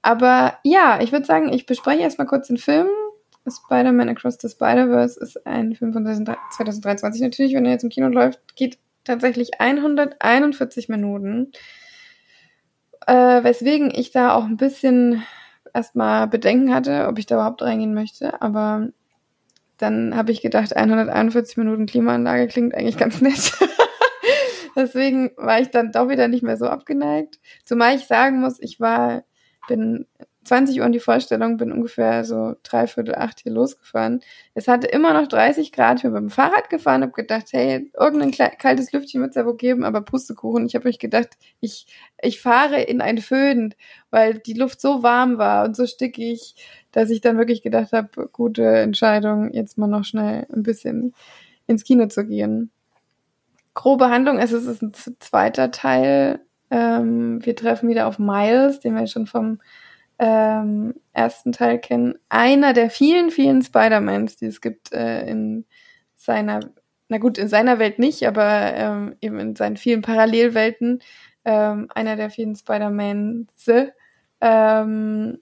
Aber ja, ich würde sagen, ich bespreche erstmal kurz den Film. Spider-Man Across the Spider-Verse ist ein Film von 2023 natürlich, wenn er jetzt im Kino läuft, geht tatsächlich 141 Minuten. Äh, weswegen ich da auch ein bisschen erstmal Bedenken hatte, ob ich da überhaupt reingehen möchte. Aber dann habe ich gedacht, 141 Minuten Klimaanlage klingt eigentlich ganz nett. Deswegen war ich dann doch wieder nicht mehr so abgeneigt. Zumal ich sagen muss, ich war, bin 20 Uhr in die Vorstellung, bin ungefähr so dreiviertel acht hier losgefahren. Es hatte immer noch 30 Grad. Ich bin mit dem Fahrrad gefahren, habe gedacht, hey, irgendein kaltes Lüftchen wird es ja wohl geben, aber Pustekuchen. Ich habe euch gedacht, ich, ich fahre in ein Föhn, weil die Luft so warm war und so stickig, dass ich dann wirklich gedacht habe, gute Entscheidung, jetzt mal noch schnell ein bisschen ins Kino zu gehen grobe Handlung es ist ein zweiter Teil. Ähm, wir treffen wieder auf Miles, den wir schon vom ähm, ersten Teil kennen. Einer der vielen, vielen Spider-Mans, die es gibt äh, in seiner, na gut, in seiner Welt nicht, aber ähm, eben in seinen vielen Parallelwelten. Ähm, einer der vielen Spider-Mans, ähm,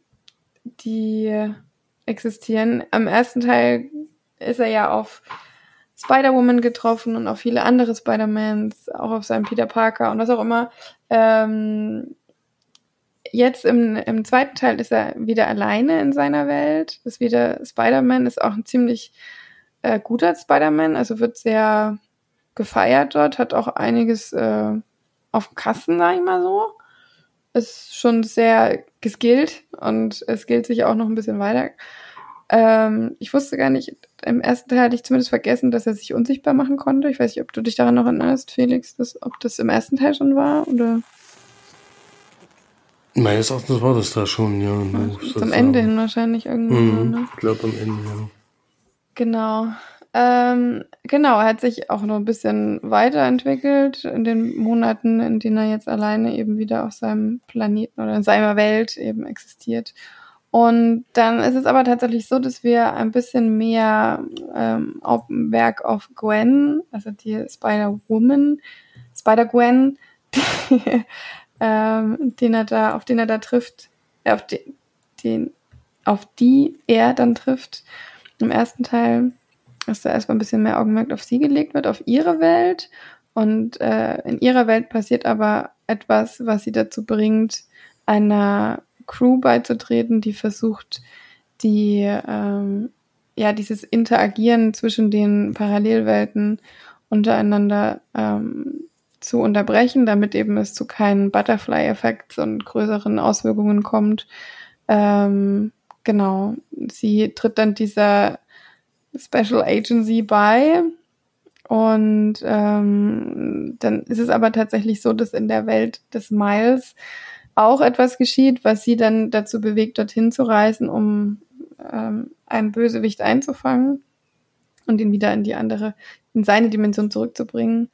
die existieren. Am ersten Teil ist er ja auf Spider-Woman getroffen und auf viele andere Spider-Mans, auch auf seinen Peter Parker und was auch immer. Ähm, jetzt im, im zweiten Teil ist er wieder alleine in seiner Welt. Ist wieder Spider-Man, ist auch ein ziemlich äh, guter Spider-Man, also wird sehr gefeiert dort, hat auch einiges äh, auf dem Kasten, sag ich mal so. Ist schon sehr geskillt und es gilt sich auch noch ein bisschen weiter. Ähm, ich wusste gar nicht, im ersten Teil hatte ich zumindest vergessen, dass er sich unsichtbar machen konnte. Ich weiß nicht, ob du dich daran noch erinnerst, Felix, dass, ob das im ersten Teil schon war oder. Meines Erachtens war das da schon, ja. ja zum Ende hin wahrscheinlich irgendwie. Mhm, ne? Ich glaube am Ende, ja. Genau. Ähm, genau, er hat sich auch noch ein bisschen weiterentwickelt in den Monaten, in denen er jetzt alleine eben wieder auf seinem Planeten oder in seiner Welt eben existiert. Und dann ist es aber tatsächlich so, dass wir ein bisschen mehr ähm, auf dem Werk auf Gwen, also die Spider-Woman, Spider-Gwen, ähm, den er da, auf den er da trifft, äh, auf den, den, auf die er dann trifft im ersten Teil, dass da erstmal ein bisschen mehr Augenmerk auf sie gelegt wird, auf ihre Welt. Und äh, in ihrer Welt passiert aber etwas, was sie dazu bringt, einer Crew beizutreten, die versucht, die ähm, ja dieses Interagieren zwischen den Parallelwelten untereinander ähm, zu unterbrechen, damit eben es zu keinen Butterfly-Effekts und größeren Auswirkungen kommt. Ähm, genau, sie tritt dann dieser Special Agency bei und ähm, dann ist es aber tatsächlich so, dass in der Welt des Miles auch etwas geschieht, was sie dann dazu bewegt, dorthin zu reisen, um ähm, einen Bösewicht einzufangen und ihn wieder in die andere, in seine Dimension zurückzubringen.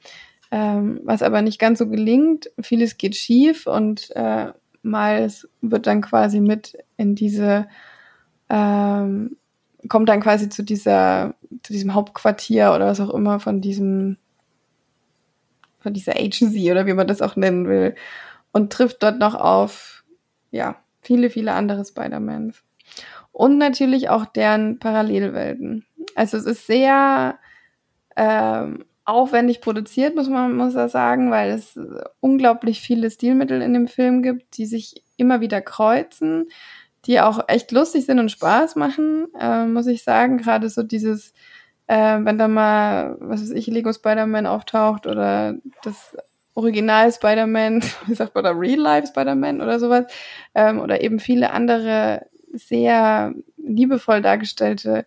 Ähm, was aber nicht ganz so gelingt. Vieles geht schief und äh, Miles wird dann quasi mit in diese, ähm, kommt dann quasi zu dieser, zu diesem Hauptquartier oder was auch immer von diesem, von dieser Agency oder wie man das auch nennen will und trifft dort noch auf, ja, viele, viele andere Spider-Mans. Und natürlich auch deren Parallelwelten. Also es ist sehr ähm, aufwendig produziert, muss man muss er sagen, weil es unglaublich viele Stilmittel in dem Film gibt, die sich immer wieder kreuzen, die auch echt lustig sind und Spaß machen, äh, muss ich sagen. Gerade so dieses, äh, wenn da mal, was weiß ich, Lego Spider-Man auftaucht oder das Original Spider-Man, wie sagt man da, Real Life Spider-Man oder sowas, ähm, oder eben viele andere sehr liebevoll dargestellte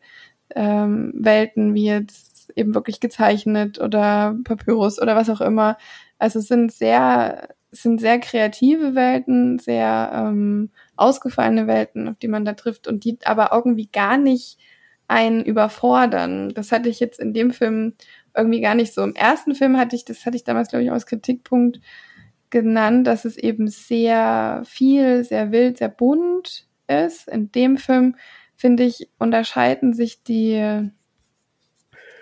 ähm, Welten, wie jetzt eben wirklich gezeichnet oder Papyrus oder was auch immer. Also es sind sehr, es sind sehr kreative Welten, sehr ähm, ausgefallene Welten, auf die man da trifft und die aber irgendwie gar nicht einen überfordern. Das hatte ich jetzt in dem Film irgendwie gar nicht so. Im ersten Film hatte ich, das hatte ich damals, glaube ich, als Kritikpunkt genannt, dass es eben sehr viel, sehr wild, sehr bunt ist. In dem Film, finde ich, unterscheiden sich die,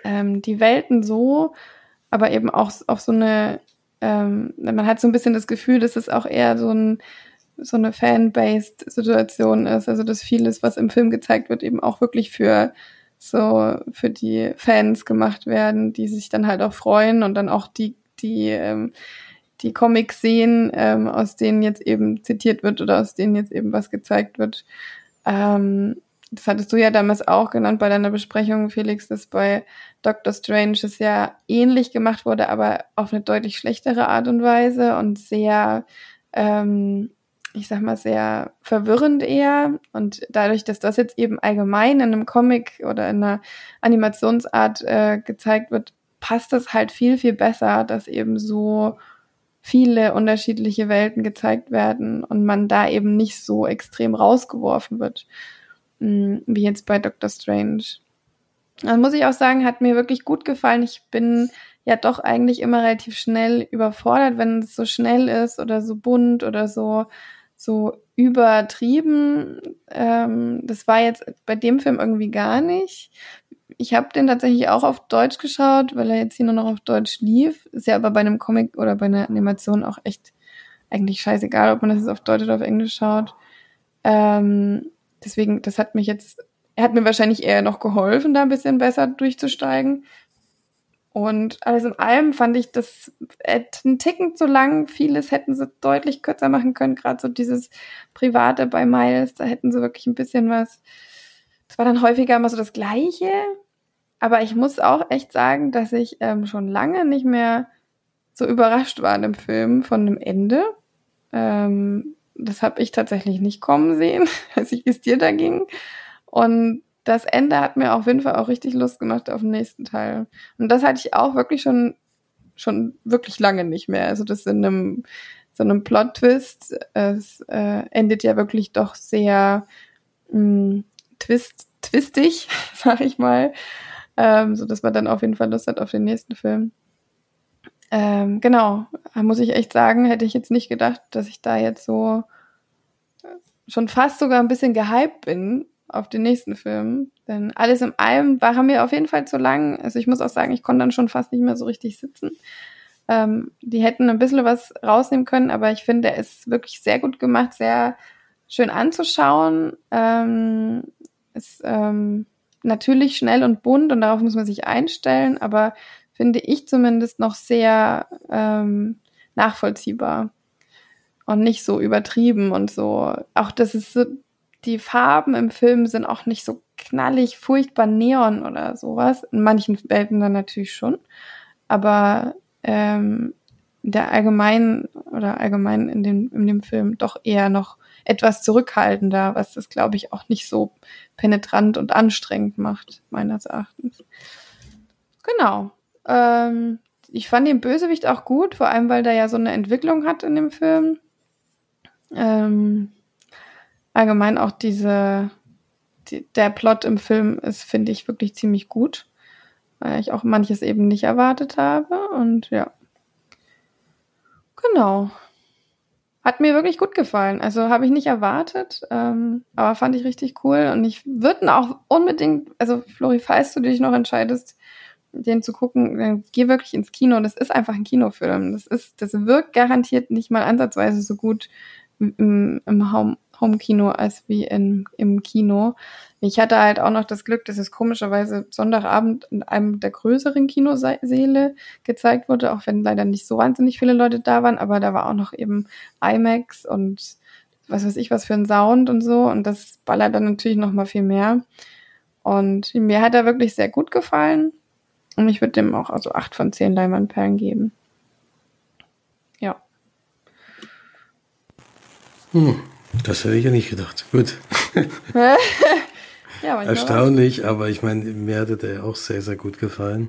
ähm, die Welten so, aber eben auch auf so eine, ähm, man hat so ein bisschen das Gefühl, dass es auch eher so ein so eine fan-based Situation ist, also dass vieles, was im Film gezeigt wird, eben auch wirklich für so für die Fans gemacht werden, die sich dann halt auch freuen und dann auch die, die, ähm, die Comics sehen, ähm, aus denen jetzt eben zitiert wird oder aus denen jetzt eben was gezeigt wird. Ähm, das hattest du ja damals auch genannt bei deiner Besprechung, Felix, dass bei Doctor Strange es ja ähnlich gemacht wurde, aber auf eine deutlich schlechtere Art und Weise und sehr ähm, ich sag mal, sehr verwirrend eher. Und dadurch, dass das jetzt eben allgemein in einem Comic oder in einer Animationsart äh, gezeigt wird, passt das halt viel, viel besser, dass eben so viele unterschiedliche Welten gezeigt werden und man da eben nicht so extrem rausgeworfen wird, wie jetzt bei Doctor Strange. Das muss ich auch sagen, hat mir wirklich gut gefallen. Ich bin ja doch eigentlich immer relativ schnell überfordert, wenn es so schnell ist oder so bunt oder so so übertrieben. Ähm, das war jetzt bei dem Film irgendwie gar nicht. Ich habe den tatsächlich auch auf Deutsch geschaut, weil er jetzt hier nur noch auf Deutsch lief. Ist ja aber bei einem Comic oder bei einer Animation auch echt eigentlich scheißegal, ob man das jetzt auf Deutsch oder auf Englisch schaut. Ähm, deswegen, das hat mich jetzt, er hat mir wahrscheinlich eher noch geholfen, da ein bisschen besser durchzusteigen. Und alles in allem fand ich das einen Ticken zu lang. Vieles hätten sie deutlich kürzer machen können. Gerade so dieses Private bei Miles, da hätten sie wirklich ein bisschen was. Es war dann häufiger immer so das Gleiche. Aber ich muss auch echt sagen, dass ich ähm, schon lange nicht mehr so überrascht war in dem Film von dem Ende. Ähm, das habe ich tatsächlich nicht kommen sehen, als ich, wie dir da ging. Und das Ende hat mir auf jeden Fall auch richtig Lust gemacht auf den nächsten Teil. Und das hatte ich auch wirklich schon, schon wirklich lange nicht mehr. Also das in einem, so einem Plot-Twist. Es äh, endet ja wirklich doch sehr mh, mm, twist, twistig, sag ich mal. Ähm, so dass man dann auf jeden Fall Lust hat auf den nächsten Film. Ähm, genau, muss ich echt sagen, hätte ich jetzt nicht gedacht, dass ich da jetzt so schon fast sogar ein bisschen gehypt bin auf den nächsten Film. Denn alles in allem war mir auf jeden Fall zu lang. Also ich muss auch sagen, ich konnte dann schon fast nicht mehr so richtig sitzen. Ähm, die hätten ein bisschen was rausnehmen können, aber ich finde, er ist wirklich sehr gut gemacht, sehr schön anzuschauen. Ähm, ist ähm, natürlich schnell und bunt und darauf muss man sich einstellen, aber finde ich zumindest noch sehr ähm, nachvollziehbar und nicht so übertrieben und so. Auch das ist so, die Farben im Film sind auch nicht so knallig, furchtbar neon oder sowas. In manchen Welten dann natürlich schon. Aber ähm, der allgemeinen oder allgemein in dem, in dem Film doch eher noch etwas zurückhaltender, was das, glaube ich, auch nicht so penetrant und anstrengend macht, meines Erachtens. Genau. Ähm, ich fand den Bösewicht auch gut, vor allem weil der ja so eine Entwicklung hat in dem Film. Ähm, allgemein auch diese, die, der Plot im Film ist, finde ich, wirklich ziemlich gut, weil ich auch manches eben nicht erwartet habe und ja. Genau. Hat mir wirklich gut gefallen. Also habe ich nicht erwartet, ähm, aber fand ich richtig cool. Und ich würde auch unbedingt, also Flori, falls du dich noch entscheidest, den zu gucken, dann geh wirklich ins Kino. Das ist einfach ein Kinofilm. Das ist, das wirkt garantiert nicht mal ansatzweise so gut im, im Home, Home-Kino als wie in, im Kino. Ich hatte halt auch noch das Glück, dass es komischerweise Sonntagabend in einem der größeren Kinosäle gezeigt wurde, auch wenn leider nicht so wahnsinnig viele Leute da waren, aber da war auch noch eben IMAX und was weiß ich was für ein Sound und so und das ballert dann natürlich noch mal viel mehr. Und mir hat er wirklich sehr gut gefallen und ich würde dem auch also acht von zehn Leinwandperlen geben. Ja. Hm, das hätte ich ja nicht gedacht. Gut. ja, Erstaunlich, aber ich meine, mir hatte der auch sehr, sehr gut gefallen.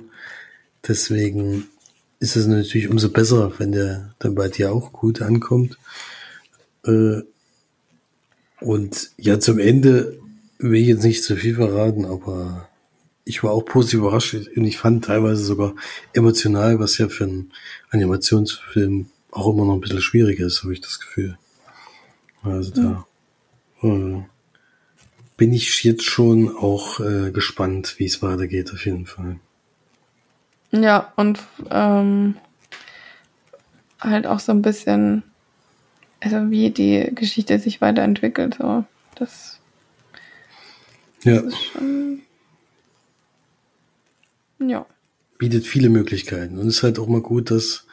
Deswegen ist es natürlich umso besser, wenn der dann bei dir auch gut ankommt. Äh, und ja, zum Ende will ich jetzt nicht zu viel verraten, aber ich war auch positiv überrascht und ich fand teilweise sogar emotional, was ja für einen Animationsfilm auch immer noch ein bisschen schwierig ist, habe ich das Gefühl. Also da äh, bin ich jetzt schon auch äh, gespannt, wie es weitergeht, auf jeden Fall. Ja, und ähm, halt auch so ein bisschen, also wie die Geschichte sich weiterentwickelt, so. Das, ja. Das ist schon, ja. Bietet viele Möglichkeiten. Und es ist halt auch mal gut, dass,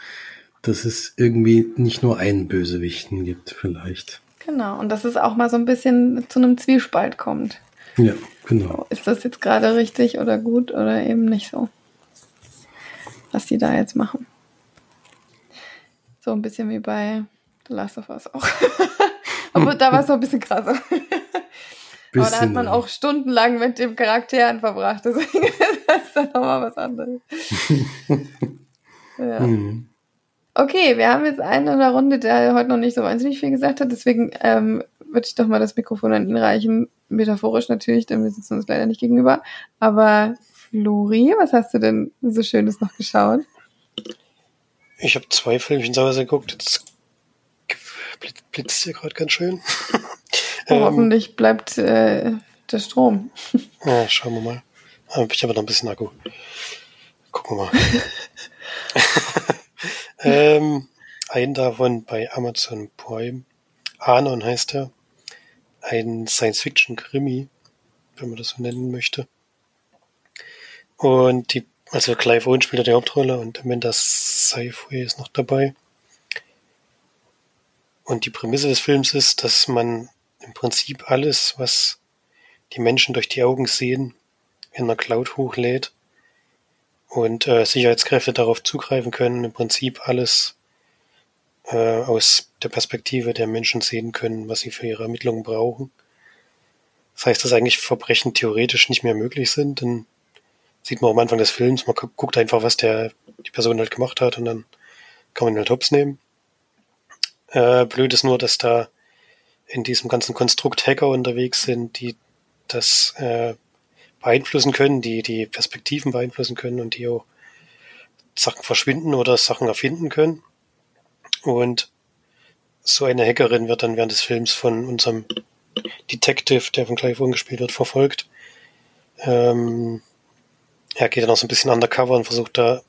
dass es irgendwie nicht nur einen Bösewichten gibt, vielleicht. Genau, und dass es auch mal so ein bisschen zu einem Zwiespalt kommt. Ja, genau. Ist das jetzt gerade richtig oder gut oder eben nicht so? Was die da jetzt machen. So ein bisschen wie bei The Last of Us auch. Aber da war es so ein bisschen krasser. Bisschen, Aber da hat man auch stundenlang mit dem Charakteren verbracht. Deswegen ist das dann nochmal was anderes. ja. Hm. Okay, wir haben jetzt einen in der Runde, der heute noch nicht so wahnsinnig viel gesagt hat. Deswegen ähm, würde ich doch mal das Mikrofon an ihn reichen. Metaphorisch natürlich, denn wir sitzen uns leider nicht gegenüber. Aber Flori, was hast du denn so Schönes noch geschaut? Ich habe zwei Filmchen Hause geguckt. Jetzt blitzt hier gerade ganz schön. Ähm, hoffentlich bleibt äh, der Strom. Ja, schauen wir mal. Hab ich aber noch ein bisschen Akku. Gucken wir mal. ähm, einen davon bei Amazon Prime. Anon heißt er. Ein Science-Fiction-Krimi, wenn man das so nennen möchte. Und die, also Clive Owen spielt die Hauptrolle und Amanda Seyfried ist noch dabei. Und die Prämisse des Films ist, dass man im Prinzip alles, was die Menschen durch die Augen sehen, in der Cloud hochlädt und äh, Sicherheitskräfte darauf zugreifen können, im Prinzip alles äh, aus der Perspektive der Menschen sehen können, was sie für ihre Ermittlungen brauchen. Das heißt, dass eigentlich Verbrechen theoretisch nicht mehr möglich sind, dann sieht man am Anfang des Films, man guckt einfach, was der, die Person halt gemacht hat und dann kann man ihn halt hops nehmen. Äh, blöd ist nur, dass da in diesem ganzen Konstrukt Hacker unterwegs sind, die das äh, beeinflussen können, die die Perspektiven beeinflussen können und die auch Sachen verschwinden oder Sachen erfinden können. Und so eine Hackerin wird dann während des Films von unserem Detective, der von Clive Owen gespielt wird, verfolgt. Ähm, er geht dann auch so ein bisschen undercover und versucht da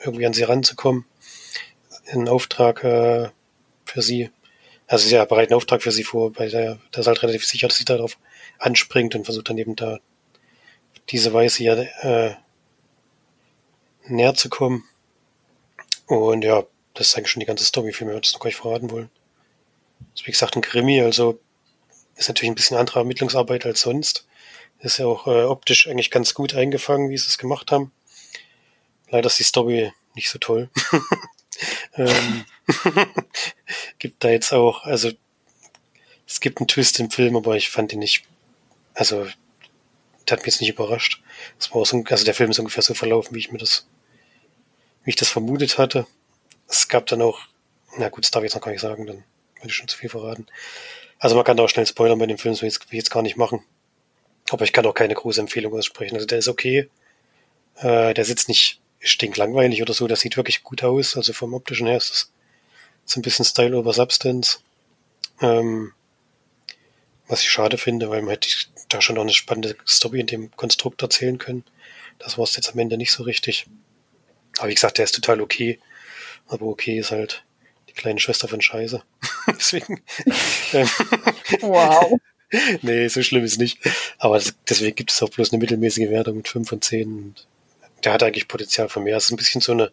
irgendwie an sie ranzukommen. In Auftrag äh, für sie. Also sie bereitet einen Auftrag für sie vor, bei der, der ist halt relativ sicher, dass sie darauf anspringt und versucht dann eben da diese Weise ja äh, näher zu kommen. Und ja, das ist eigentlich schon die ganze Story, viel mehr würde ich noch gar nicht verraten wollen. Das ist wie gesagt ein Krimi, also ist natürlich ein bisschen andere Ermittlungsarbeit als sonst. Ist ja auch äh, optisch eigentlich ganz gut eingefangen, wie sie es gemacht haben. Leider ist die Story nicht so toll. ähm, gibt da jetzt auch, also es gibt einen Twist im Film, aber ich fand ihn nicht, also der hat mich jetzt nicht überrascht. Das war so, also der Film ist ungefähr so verlaufen, wie ich mir das, wie ich das vermutet hatte. Es gab dann auch, na gut, das darf ich jetzt noch gar nicht sagen, dann würde ich schon zu viel verraten. Also man kann da auch schnell spoilern bei dem Film, so jetzt, will ich jetzt gar nicht machen. Aber ich kann auch keine große Empfehlung aussprechen. Also der ist okay. Äh, der sitzt nicht stinklangweilig oder so, das sieht wirklich gut aus. Also vom optischen her ist das so ein bisschen Style over Substance. Ähm, was ich schade finde, weil man hätte da schon noch eine spannende Story in dem Konstrukt erzählen können. Das war es jetzt am Ende nicht so richtig. Aber wie gesagt, der ist total okay. Aber okay ist halt die kleine Schwester von Scheiße. deswegen. Ähm, wow. nee, so schlimm ist nicht. Aber das, deswegen gibt es auch bloß eine mittelmäßige Wertung mit 5 von 10. Und der hat eigentlich Potenzial für mehr. Es ist ein bisschen so eine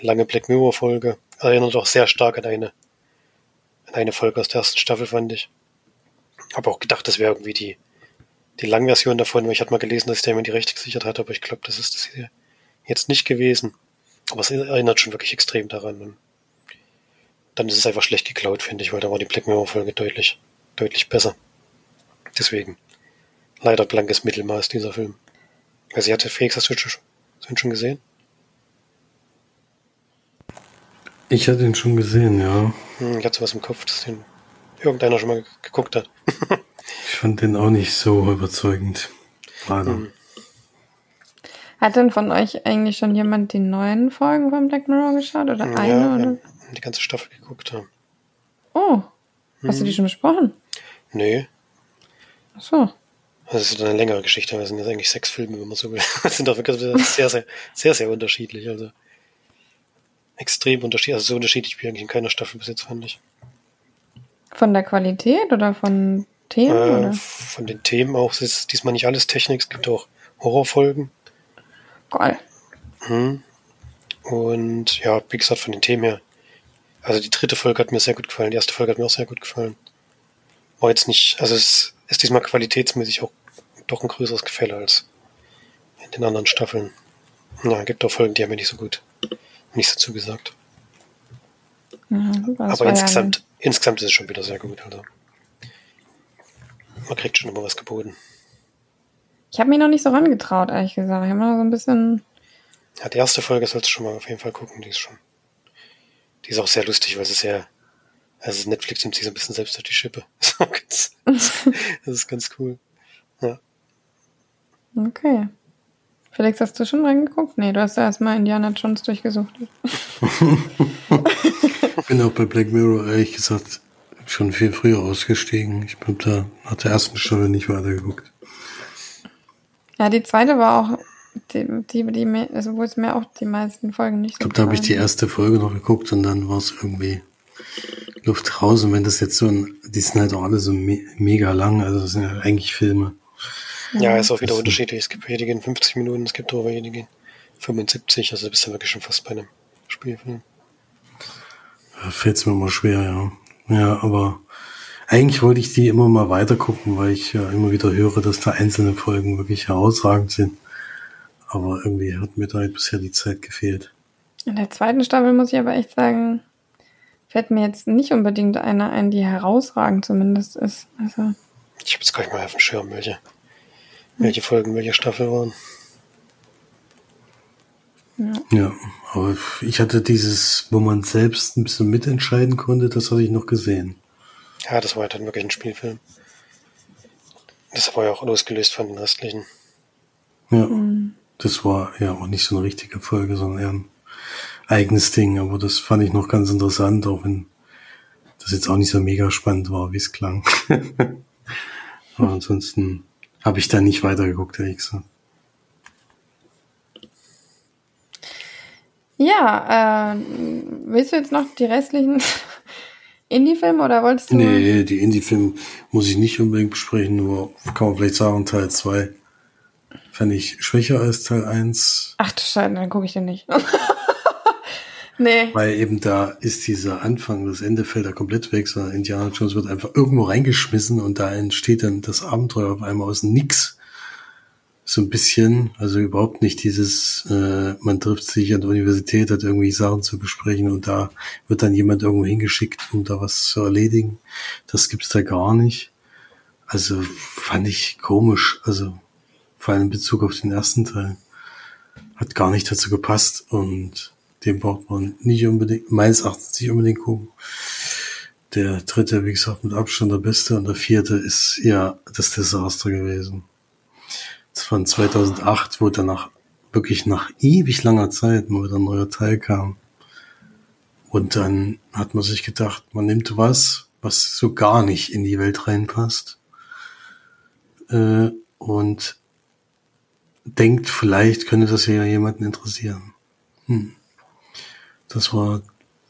lange Black Mirror Folge. Erinnert auch sehr stark an eine, an eine Folge aus der ersten Staffel, fand ich. Habe auch gedacht, das wäre irgendwie die, die Langversion davon, weil ich hatte mal gelesen, dass der mir die Rechte gesichert hat, aber ich glaube, das ist das hier jetzt nicht gewesen. Aber es erinnert schon wirklich extrem daran. Und dann ist es einfach schlecht geklaut, finde ich, weil da war die Black Mirror Folge deutlich, deutlich besser. Deswegen. Leider blankes Mittelmaß, dieser Film. Also, hatte Felix, hast du schon gesehen? Ich hatte ihn schon gesehen, ja. Hm, ich hatte sowas im Kopf, dass den irgendeiner schon mal geguckt hat. ich fand den auch nicht so überzeugend. Leider. Hm. Hat denn von euch eigentlich schon jemand die neuen Folgen von Black Mirror geschaut? Oder ja, eine? Oder? die ganze Staffel geguckt haben. Oh, hast hm. du die hm. schon besprochen? Nee. Ach so. Das ist eine längere Geschichte, das sind jetzt eigentlich sechs Filme, wenn man so will. Das sind doch wirklich sehr, sehr, sehr, sehr unterschiedlich. Also extrem unterschiedlich. Also so unterschiedlich wie eigentlich in keiner Staffel bis jetzt, fand ich. Von der Qualität oder von Themen? Äh, oder? Von den Themen auch. Es ist diesmal nicht alles Technik, es gibt auch Horrorfolgen. Geil. Hm. Und ja, wie gesagt, von den Themen her. Also die dritte Folge hat mir sehr gut gefallen, die erste Folge hat mir auch sehr gut gefallen. War jetzt nicht, also es ist diesmal qualitätsmäßig auch doch ein größeres Gefälle als in den anderen Staffeln. Ja, gibt auch Folgen, die haben mir nicht so gut, nicht so zugesagt. Ja, Aber insgesamt, ja insgesamt ist es schon wieder sehr gut. Also man kriegt schon immer was geboten. Ich habe mich noch nicht so rangetraut, ehrlich gesagt. Ich habe noch so ein bisschen. Ja, die erste Folge sollst du schon mal auf jeden Fall gucken. Die ist schon. Die ist auch sehr lustig, weil es ist sehr. Also Netflix nimmt sich so ein bisschen selbst durch die Schippe. das ist ganz cool. Ja. Okay. Felix, hast du schon reingeguckt? Nee, du hast ja erstmal Indiana Jones durchgesucht. bin auch bei Black Mirror, ehrlich gesagt, schon viel früher ausgestiegen. Ich bin da nach der ersten Stunde nicht weitergeguckt. Ja, die zweite war auch die, die, die also wo es mir auch die meisten Folgen nicht so Ich glaube, da habe ich die erste Folge noch geguckt und dann war es irgendwie Luft raus. Und wenn das jetzt so ein, die sind halt auch alle so me mega lang, also das sind ja eigentlich Filme. Ja, ist auch wieder unterschiedlich. Es gibt welche, die gehen 50 Minuten, es gibt auch welche, die gehen 75, also bist du wirklich schon fast bei einem Spielfilm. Da fällt es mir mal schwer, ja. Ja, aber eigentlich wollte ich die immer mal weiter gucken, weil ich ja immer wieder höre, dass da einzelne Folgen wirklich herausragend sind. Aber irgendwie hat mir da halt bisher die Zeit gefehlt. In der zweiten Staffel muss ich aber echt sagen, fällt mir jetzt nicht unbedingt eine ein, die herausragend zumindest ist. Also. Ich habe jetzt gar nicht mal auf dem Schirm, welche, welche Folgen, welche Staffel waren. Ja. ja, aber ich hatte dieses, wo man selbst ein bisschen mitentscheiden konnte, das hatte ich noch gesehen. Ja, das war halt dann wirklich ein Spielfilm. Das war ja auch losgelöst von den restlichen. Ja, mhm. das war ja auch nicht so eine richtige Folge, sondern eher ein eigenes Ding. Aber das fand ich noch ganz interessant, auch wenn das jetzt auch nicht so mega spannend war, wie es klang. aber ansonsten habe ich da nicht weitergeguckt, ehrlich gesagt. Ja, äh, willst du jetzt noch die restlichen Indie-Filme oder wolltest du? Nee, die Indie-Filme muss ich nicht unbedingt besprechen, nur kann man vielleicht sagen, Teil 2 fand ich schwächer als Teil 1. Ach du Scheiße, dann gucke ich den nicht. nee. Weil eben da ist dieser Anfang, das Ende fällt da komplett weg, sondern Indiana Jones wird einfach irgendwo reingeschmissen und da entsteht dann das Abenteuer auf einmal aus nix so ein bisschen, also überhaupt nicht dieses, äh, man trifft sich an der Universität, hat irgendwie Sachen zu besprechen und da wird dann jemand irgendwo hingeschickt, um da was zu erledigen. Das gibt's da gar nicht. Also fand ich komisch, also vor allem in Bezug auf den ersten Teil. Hat gar nicht dazu gepasst und den braucht man nicht unbedingt, meines Erachtens nicht unbedingt gucken. Der dritte, wie gesagt, mit Abstand der beste und der vierte ist ja das Desaster gewesen von 2008, wo danach wirklich nach ewig langer Zeit mal wieder ein neuer Teil kam. Und dann hat man sich gedacht, man nimmt was, was so gar nicht in die Welt reinpasst. Äh, und denkt, vielleicht könnte das ja jemanden interessieren. Hm. Das war,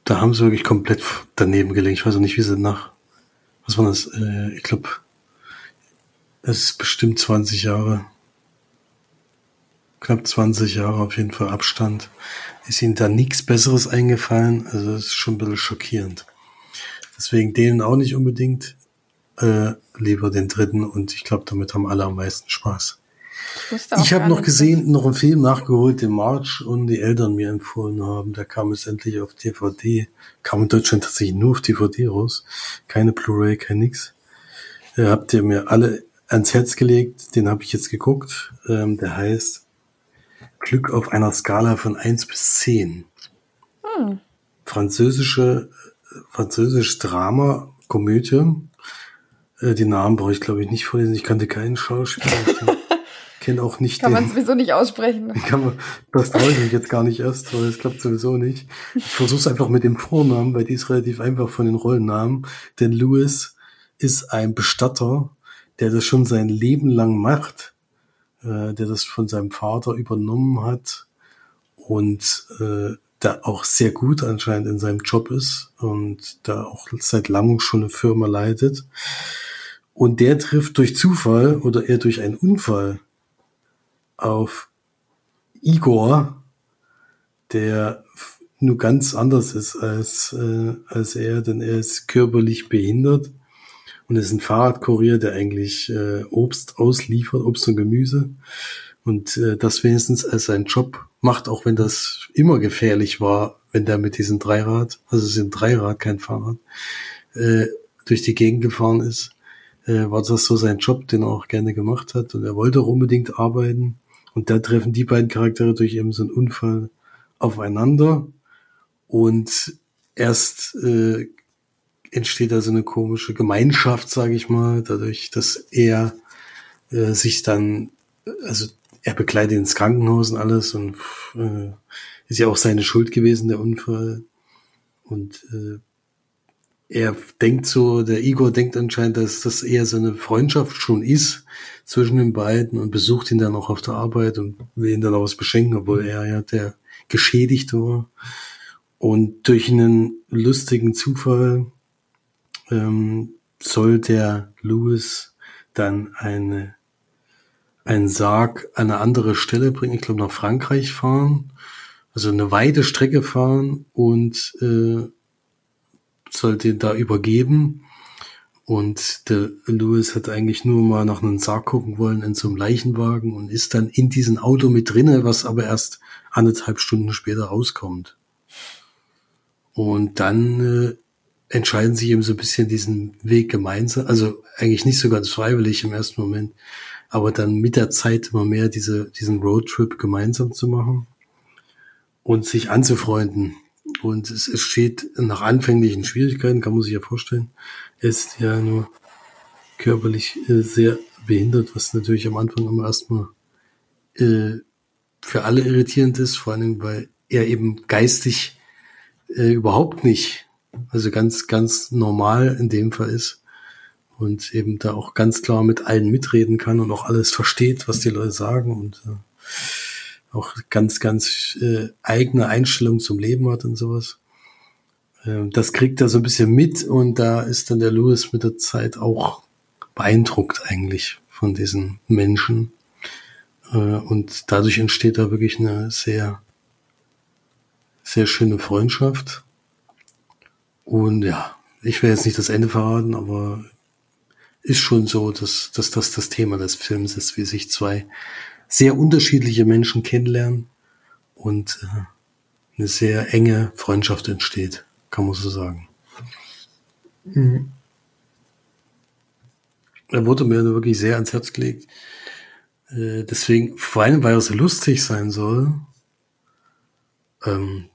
da haben sie wirklich komplett daneben gelegt. Ich weiß auch nicht, wie sie nach, was war das? Äh, ich glaube, es ist bestimmt 20 Jahre knapp 20 Jahre auf jeden Fall Abstand, ist ihnen da nichts Besseres eingefallen. Also das ist schon ein bisschen schockierend. Deswegen denen auch nicht unbedingt, äh, lieber den dritten und ich glaube, damit haben alle am meisten Spaß. Ich habe noch gesehen, noch einen Film nachgeholt, den March und die Eltern mir empfohlen haben. Der kam jetzt endlich auf DVD. Kam in Deutschland tatsächlich nur auf DVD raus. Keine Blu-ray, kein nix. Äh, habt ihr mir alle ans Herz gelegt. Den habe ich jetzt geguckt. Ähm, der heißt Glück auf einer Skala von eins bis zehn. Hm. Französische, französisch Drama, Komödie. Äh, die Namen brauche ich, glaube ich, nicht vorlesen. Ich kannte keinen Schauspieler. Ich kenne auch nicht Kann den, man sowieso nicht aussprechen. Kann man, das traue ich mich jetzt gar nicht erst, weil es klappt sowieso nicht. Ich versuche es einfach mit dem Vornamen, weil die ist relativ einfach von den Rollennamen. Denn Louis ist ein Bestatter, der das schon sein Leben lang macht äh, der das von seinem Vater übernommen hat und äh, der auch sehr gut anscheinend in seinem Job ist und da auch seit langem schon eine Firma leitet. Und der trifft durch Zufall oder eher durch einen Unfall auf Igor, der nur ganz anders ist als, äh, als er, denn er ist körperlich behindert und ist ein Fahrradkurier, der eigentlich äh, Obst ausliefert, Obst und Gemüse. Und äh, das wenigstens als sein Job macht, auch wenn das immer gefährlich war, wenn der mit diesem Dreirad, also es ist ein Dreirad, kein Fahrrad, äh, durch die Gegend gefahren ist, äh, war das so sein Job, den er auch gerne gemacht hat. Und er wollte auch unbedingt arbeiten. Und da treffen die beiden Charaktere durch eben so einen Unfall aufeinander. Und erst äh, entsteht da so eine komische Gemeinschaft, sage ich mal, dadurch, dass er äh, sich dann, also er begleitet ins Krankenhaus und alles und äh, ist ja auch seine Schuld gewesen, der Unfall. Und äh, er denkt so, der Igor denkt anscheinend, dass das eher so eine Freundschaft schon ist zwischen den beiden und besucht ihn dann auch auf der Arbeit und will ihn dann auch was beschenken, obwohl er ja der Geschädigte war. Und durch einen lustigen Zufall ähm, soll der Lewis dann eine, einen Sarg an eine andere Stelle bringen, ich glaube nach Frankreich fahren, also eine weite Strecke fahren und äh, soll den da übergeben. Und der Lewis hat eigentlich nur mal nach einem Sarg gucken wollen in so einem Leichenwagen und ist dann in diesem Auto mit drinne, was aber erst anderthalb Stunden später rauskommt. Und dann äh, entscheiden sich eben so ein bisschen diesen Weg gemeinsam, also eigentlich nicht so ganz freiwillig im ersten Moment, aber dann mit der Zeit immer mehr diese, diesen Roadtrip gemeinsam zu machen. und sich anzufreunden. Und es, es steht nach anfänglichen Schwierigkeiten, kann man sich ja vorstellen. Er ist ja nur körperlich äh, sehr behindert, was natürlich am Anfang immer erstmal äh, für alle irritierend ist, vor allem weil er eben geistig äh, überhaupt nicht, also ganz, ganz normal in dem Fall ist und eben da auch ganz klar mit allen mitreden kann und auch alles versteht, was die Leute sagen und äh, auch ganz, ganz äh, eigene Einstellung zum Leben hat und sowas. Äh, das kriegt er so ein bisschen mit und da ist dann der Lewis mit der Zeit auch beeindruckt eigentlich von diesen Menschen. Äh, und dadurch entsteht da wirklich eine sehr, sehr schöne Freundschaft. Und ja, ich will jetzt nicht das Ende verraten, aber ist schon so, dass, dass das das Thema des Films ist, wie sich zwei sehr unterschiedliche Menschen kennenlernen und äh, eine sehr enge Freundschaft entsteht, kann man so sagen. Mhm. Er wurde mir wirklich sehr ans Herz gelegt. Äh, deswegen, vor allem, weil er so lustig sein soll. Ähm,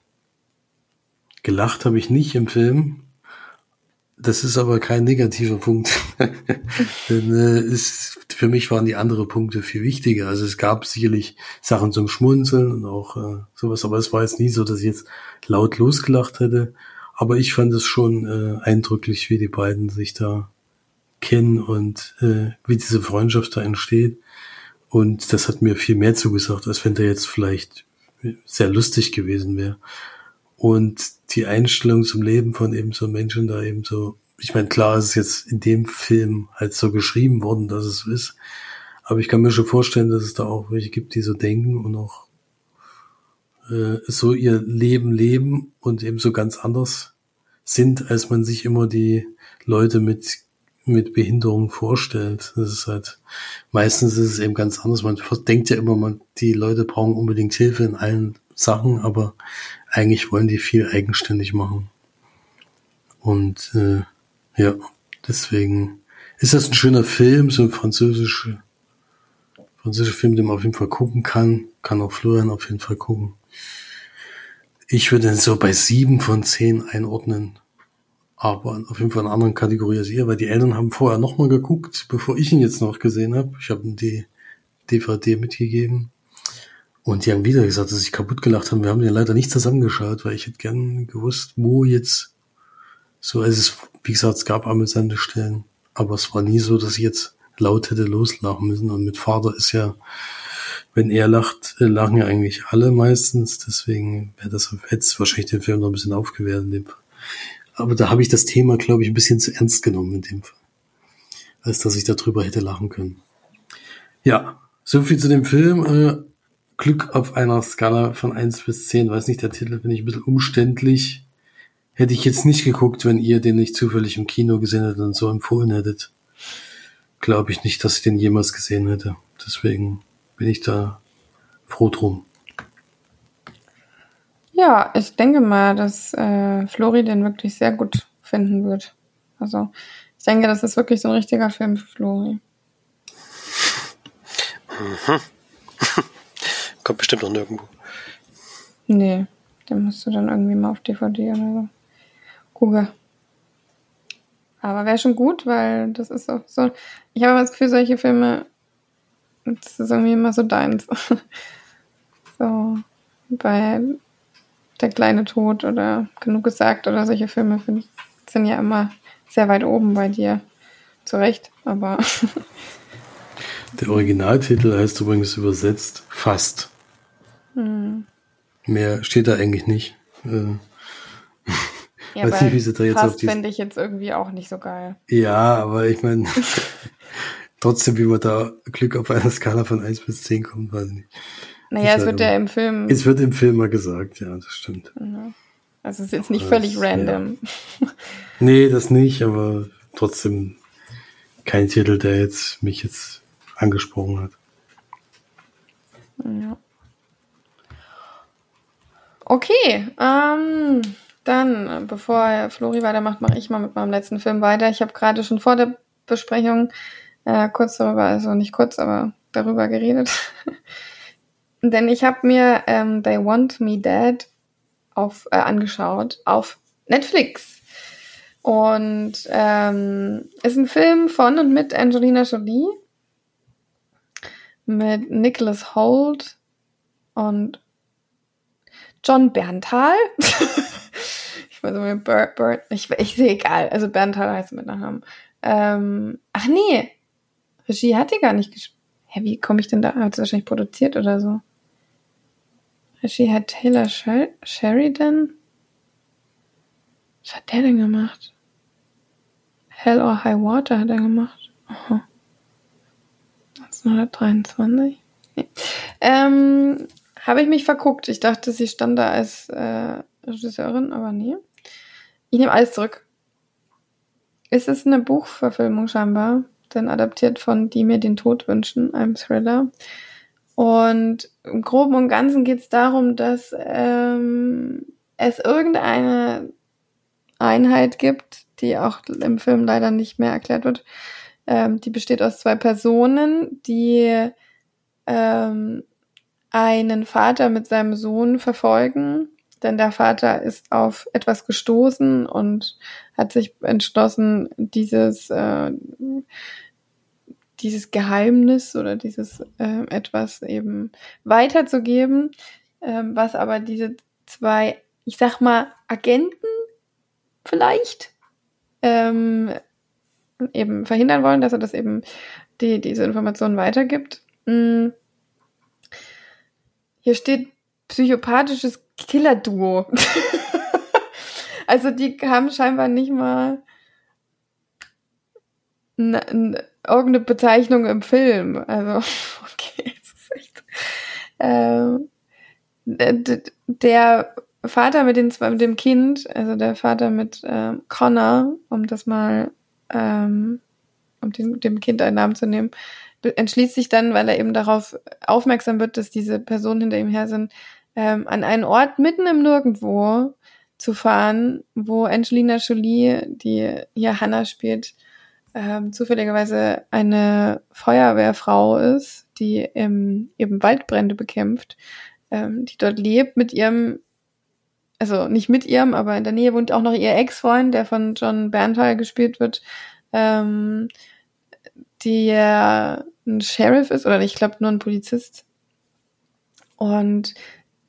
gelacht habe ich nicht im Film. Das ist aber kein negativer Punkt. Denn, äh, ist, für mich waren die anderen Punkte viel wichtiger. Also es gab sicherlich Sachen zum Schmunzeln und auch äh, sowas, aber es war jetzt nie so, dass ich jetzt laut losgelacht hätte. Aber ich fand es schon äh, eindrücklich, wie die beiden sich da kennen und äh, wie diese Freundschaft da entsteht. Und das hat mir viel mehr zugesagt, als wenn der jetzt vielleicht sehr lustig gewesen wäre. Und die Einstellung zum Leben von eben so Menschen da eben so, ich meine, klar ist es jetzt in dem Film halt so geschrieben worden, dass es so ist. Aber ich kann mir schon vorstellen, dass es da auch welche gibt, die so denken und auch äh, so ihr Leben leben und eben so ganz anders sind, als man sich immer die Leute mit mit Behinderung vorstellt. Das ist halt, meistens ist es eben ganz anders. Man denkt ja immer, man, die Leute brauchen unbedingt Hilfe in allen Sachen, aber eigentlich wollen die viel eigenständig machen. Und äh, ja, deswegen ist das ein schöner Film, so ein französischer französischer Film, den man auf jeden Fall gucken kann. Kann auch Florian auf jeden Fall gucken. Ich würde ihn so bei sieben von zehn einordnen aber auf jeden Fall in einer anderen Kategorie als ihr, weil die Eltern haben vorher nochmal geguckt, bevor ich ihn jetzt noch gesehen habe. Ich habe die DVD mitgegeben. Und die haben wieder gesagt, dass sie kaputt gelacht haben. Wir haben ja leider nicht zusammengeschaut, weil ich hätte gern gewusst, wo jetzt so, also es, wie gesagt, es gab amüsante Stellen, aber es war nie so, dass ich jetzt laut hätte loslachen müssen. Und mit Vater ist ja, wenn er lacht, äh, lachen ja eigentlich alle meistens. Deswegen wäre das, es wahrscheinlich den Film noch ein bisschen aufgewertet in dem Fall. Aber da habe ich das Thema, glaube ich, ein bisschen zu ernst genommen in dem Fall. Als dass ich darüber hätte lachen können. Ja, so viel zu dem Film. Glück auf einer Skala von eins bis zehn. Weiß nicht, der Titel finde ich ein bisschen umständlich. Hätte ich jetzt nicht geguckt, wenn ihr den nicht zufällig im Kino gesehen hättet und so empfohlen hättet. Glaube ich nicht, dass ich den jemals gesehen hätte. Deswegen bin ich da froh drum. Ja, ich denke mal, dass äh, Flori den wirklich sehr gut finden wird. Also ich denke, das ist wirklich so ein richtiger Film für Flori. Mhm. Kommt bestimmt noch nirgendwo. Nee, den musst du dann irgendwie mal auf DVD oder so gucken. Aber wäre schon gut, weil das ist auch so. Ich habe das Gefühl, solche Filme, das ist irgendwie immer so deins. so, bei der kleine Tod oder Genug gesagt oder solche Filme find, sind ja immer sehr weit oben bei dir. Zu Recht, aber. Der Originaltitel heißt übrigens übersetzt fast. Hm. Mehr steht da eigentlich nicht. Äh, ja, weiß nicht, wie sie da jetzt fast fände ich jetzt irgendwie auch nicht so geil. Ja, aber ich meine, trotzdem, wie man da Glück auf einer Skala von 1 bis 10 kommt, weiß ich nicht. Naja, es wird ja im Film. Es wird im Film mal gesagt, ja, das stimmt. Also es ist jetzt nicht völlig random. Ja. Nee, das nicht, aber trotzdem kein Titel, der jetzt mich jetzt angesprochen hat. Ja. Okay, ähm, dann, bevor Flori weitermacht, mache ich mal mit meinem letzten Film weiter. Ich habe gerade schon vor der Besprechung äh, kurz darüber, also nicht kurz, aber darüber geredet. denn ich habe mir ähm, They Want Me Dead auf, äh, angeschaut auf Netflix. Und ähm, ist ein Film von und mit Angelina Jolie, mit Nicholas Holt und John Berntal. ich weiß nicht, Bert, Bert, ich, ich sehe egal. Also Berntal heißt mit Nachnamen. Ähm, ach nee, Regie hat die gar nicht gespielt. Hä, wie komme ich denn da? Hat sie wahrscheinlich produziert oder so? Regie hat Taylor Sher Sheridan. Was hat der denn gemacht? Hell or High Water hat er gemacht. Aha. 1923. Nee. Ähm, habe ich mich verguckt. Ich dachte, sie stand da als äh, Regisseurin, aber nee. Ich nehme alles zurück. Es ist eine Buchverfilmung scheinbar, denn adaptiert von Die mir den Tod wünschen, einem Thriller. Und im Groben und Ganzen geht es darum, dass ähm, es irgendeine Einheit gibt, die auch im Film leider nicht mehr erklärt wird. Ähm, die besteht aus zwei Personen, die ähm, einen Vater mit seinem Sohn verfolgen, denn der Vater ist auf etwas gestoßen und hat sich entschlossen, dieses äh, dieses Geheimnis oder dieses äh, etwas eben weiterzugeben, äh, was aber diese zwei, ich sag mal, Agenten vielleicht ähm, eben verhindern wollen, dass er das eben die, diese Informationen weitergibt. Mm. Hier steht psychopathisches Killer-Duo. also die haben scheinbar nicht mal irgendeine Bezeichnung im Film. Also, okay, es ist echt. Ähm, der Vater mit, den, mit dem Kind, also der Vater mit ähm, Connor, um das mal, ähm, um dem, dem Kind einen Namen zu nehmen, entschließt sich dann, weil er eben darauf aufmerksam wird, dass diese Personen hinter ihm her sind, ähm, an einen Ort mitten im Nirgendwo zu fahren, wo Angelina Jolie, die hier Hannah spielt, ähm, zufälligerweise eine Feuerwehrfrau ist, die im, eben Waldbrände bekämpft, ähm, die dort lebt mit ihrem, also nicht mit ihrem, aber in der Nähe wohnt auch noch ihr Ex-Freund, der von John Berntal gespielt wird, ähm, der ein Sheriff ist, oder ich glaube nur ein Polizist. Und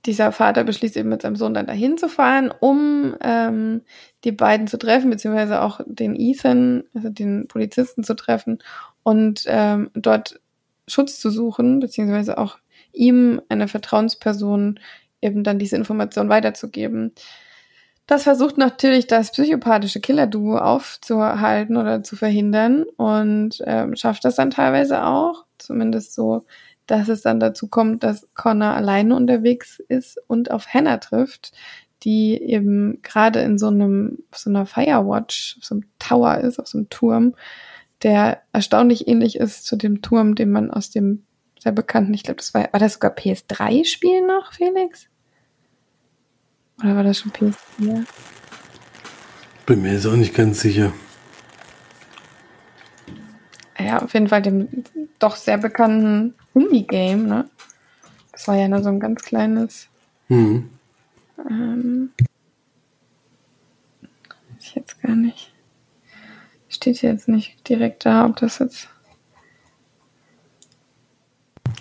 dieser Vater beschließt eben mit seinem Sohn dann dahin zu fahren, um ähm, die beiden zu treffen, beziehungsweise auch den Ethan, also den Polizisten zu treffen und ähm, dort Schutz zu suchen, beziehungsweise auch ihm, eine Vertrauensperson, eben dann diese Information weiterzugeben. Das versucht natürlich das psychopathische Killer-Duo aufzuhalten oder zu verhindern und ähm, schafft das dann teilweise auch, zumindest so dass es dann dazu kommt, dass Connor alleine unterwegs ist und auf Hannah trifft, die eben gerade in so einem, so einer Firewatch, auf so einem Tower ist, auf so einem Turm, der erstaunlich ähnlich ist zu dem Turm, den man aus dem sehr bekannten, ich glaube, das war, war das sogar PS3-Spiel noch, Felix? Oder war das schon PS4? Bin mir jetzt auch nicht ganz sicher ja, auf jeden Fall dem doch sehr bekannten Indie-Game, ne? Das war ja nur so ein ganz kleines. Mhm. Ähm, ich jetzt gar nicht. Steht jetzt nicht direkt da, ob das jetzt.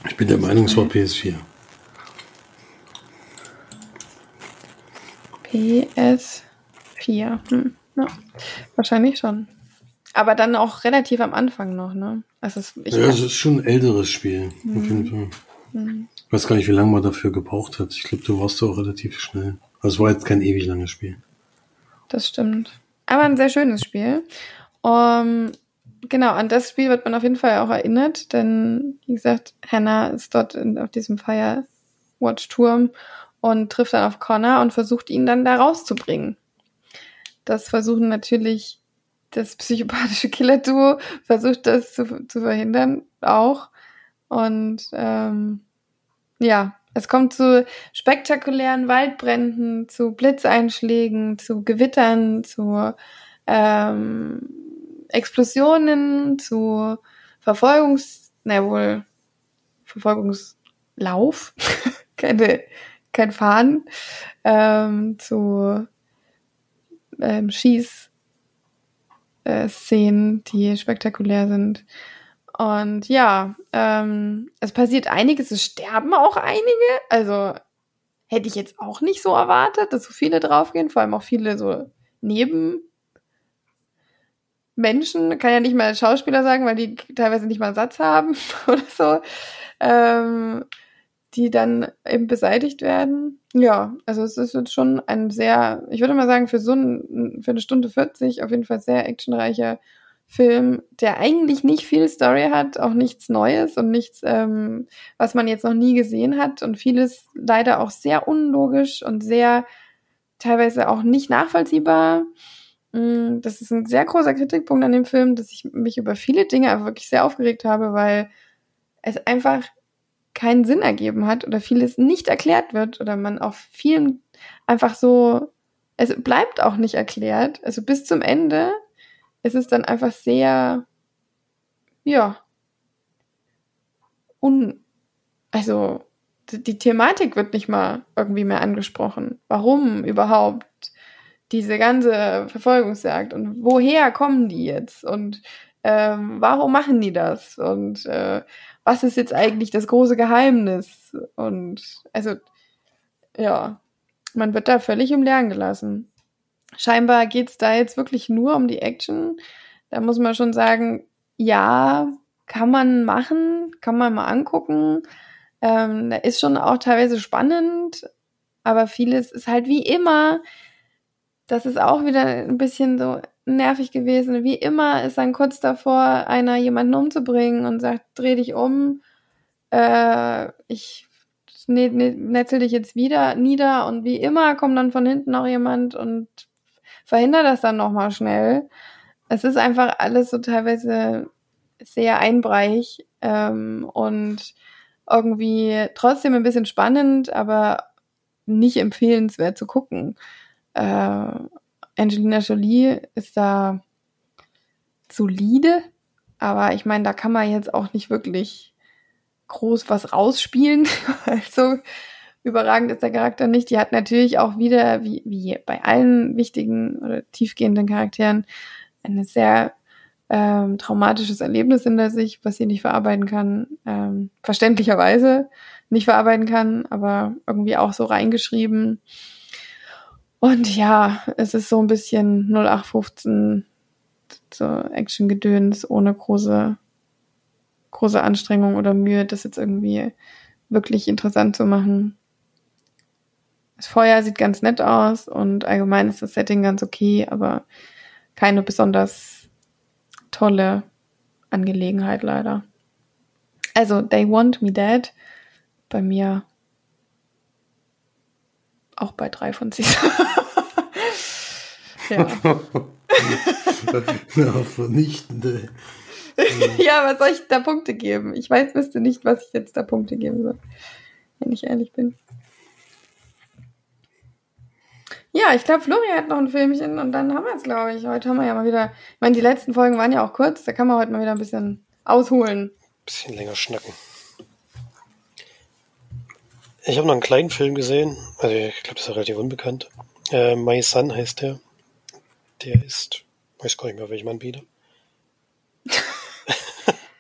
Ich bin der Meinung, es war PS4. PS4. Hm. Ja, wahrscheinlich schon. Aber dann auch relativ am Anfang noch, ne? Also es, ja, es ist schon ein älteres Spiel, mhm. auf jeden Fall. Mhm. Ich weiß gar nicht, wie lange man dafür gebraucht hat. Ich glaube, du warst auch relativ schnell. Also es war jetzt kein ewig langes Spiel. Das stimmt. Aber ein sehr schönes Spiel. Um, genau, an das Spiel wird man auf jeden Fall auch erinnert, denn wie gesagt, Hannah ist dort in, auf diesem Firewatch-Turm und trifft dann auf Connor und versucht ihn dann da rauszubringen. Das versuchen natürlich das psychopathische Killer-Duo versucht das zu, zu verhindern, auch. Und ähm, ja, es kommt zu spektakulären Waldbränden, zu Blitzeinschlägen, zu Gewittern, zu ähm, Explosionen, zu Verfolgungs, na wohl, Verfolgungs, Lauf, keine, kein Fahren, ähm, zu ähm, Schieß, äh, die spektakulär sind. Und ja, ähm, es passiert einiges, es sterben auch einige. Also hätte ich jetzt auch nicht so erwartet, dass so viele draufgehen, vor allem auch viele so neben Menschen, kann ja nicht mal Schauspieler sagen, weil die teilweise nicht mal einen Satz haben oder so, ähm, die dann eben beseitigt werden. Ja, also es ist jetzt schon ein sehr, ich würde mal sagen, für so ein, für eine Stunde 40 auf jeden Fall sehr actionreicher Film, der eigentlich nicht viel Story hat, auch nichts Neues und nichts, ähm, was man jetzt noch nie gesehen hat und vieles leider auch sehr unlogisch und sehr teilweise auch nicht nachvollziehbar. Mm, das ist ein sehr großer Kritikpunkt an dem Film, dass ich mich über viele Dinge einfach wirklich sehr aufgeregt habe, weil es einfach keinen Sinn ergeben hat oder vieles nicht erklärt wird oder man auf vielen einfach so, es bleibt auch nicht erklärt. Also bis zum Ende ist es dann einfach sehr, ja, un, also die Thematik wird nicht mal irgendwie mehr angesprochen. Warum überhaupt diese ganze Verfolgungsjagd und woher kommen die jetzt und ähm, warum machen die das und äh, was ist jetzt eigentlich das große Geheimnis? Und also, ja, man wird da völlig im Lernen gelassen. Scheinbar geht's da jetzt wirklich nur um die Action. Da muss man schon sagen, ja, kann man machen, kann man mal angucken. Ähm, da ist schon auch teilweise spannend, aber vieles ist halt wie immer. Das ist auch wieder ein bisschen so nervig gewesen. Wie immer ist dann kurz davor, einer jemanden umzubringen und sagt, dreh dich um, äh, ich ne, ne, netzel dich jetzt wieder nieder und wie immer kommt dann von hinten noch jemand und verhindert das dann nochmal schnell. Es ist einfach alles so teilweise sehr einbreich ähm, und irgendwie trotzdem ein bisschen spannend, aber nicht empfehlenswert zu gucken. Äh, Angelina Jolie ist da solide, aber ich meine, da kann man jetzt auch nicht wirklich groß was rausspielen. also überragend ist der Charakter nicht. Die hat natürlich auch wieder, wie, wie bei allen wichtigen oder tiefgehenden Charakteren, ein sehr ähm, traumatisches Erlebnis hinter sich, was sie nicht verarbeiten kann. Ähm, verständlicherweise nicht verarbeiten kann, aber irgendwie auch so reingeschrieben. Und ja, es ist so ein bisschen 0815 so Action-Gedöns ohne große, große Anstrengung oder Mühe, das jetzt irgendwie wirklich interessant zu machen. Das Feuer sieht ganz nett aus und allgemein ist das Setting ganz okay, aber keine besonders tolle Angelegenheit leider. Also, They Want Me Dead. Bei mir auch bei drei von zehn. ja. Na, vernichtende. ja, was soll ich da Punkte geben? Ich weiß, wüsste nicht, was ich jetzt da Punkte geben soll. Wenn ich ehrlich bin. Ja, ich glaube, Florian hat noch ein Filmchen und dann haben wir es, glaube ich. Heute haben wir ja mal wieder. Ich meine, die letzten Folgen waren ja auch kurz, da kann man heute mal wieder ein bisschen ausholen. Bisschen länger schnacken. Ich habe noch einen kleinen Film gesehen, also ich glaube, das ist relativ unbekannt. Äh, My Son heißt der. Der ist, weiß gar nicht mehr, welchem Anbieter.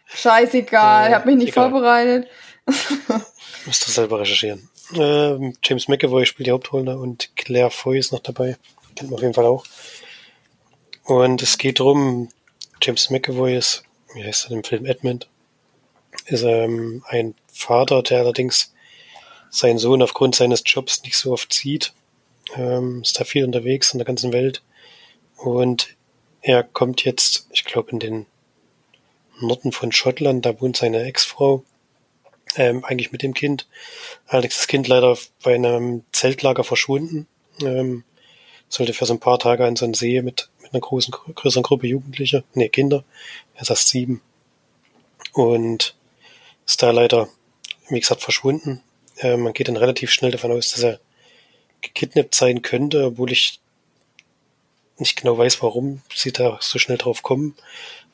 Scheißegal, äh, ich habe mich nicht egal. vorbereitet. Musst du selber recherchieren. Äh, James McAvoy spielt die Hauptrolle und Claire Foy ist noch dabei. Kennt man auf jeden Fall auch. Und es geht darum, James McAvoy ist, wie heißt er im Film Edmund, ist ähm, ein Vater, der allerdings seinen Sohn aufgrund seines Jobs nicht so oft sieht. Ähm, ist da viel unterwegs in der ganzen Welt. Und er kommt jetzt, ich glaube, in den Norden von Schottland, da wohnt seine Ex-Frau, ähm, eigentlich mit dem Kind. Allerdings das Kind leider bei einem Zeltlager verschwunden. Ähm, sollte für so ein paar Tage an so einen See mit, mit einer großen, größeren Gruppe Jugendlicher, nee, Kinder, er ist erst sieben. Und ist da leider, wie gesagt, verschwunden. Äh, man geht dann relativ schnell davon aus, dass er gekidnappt sein könnte, obwohl ich nicht genau weiß, warum sie da so schnell drauf kommen.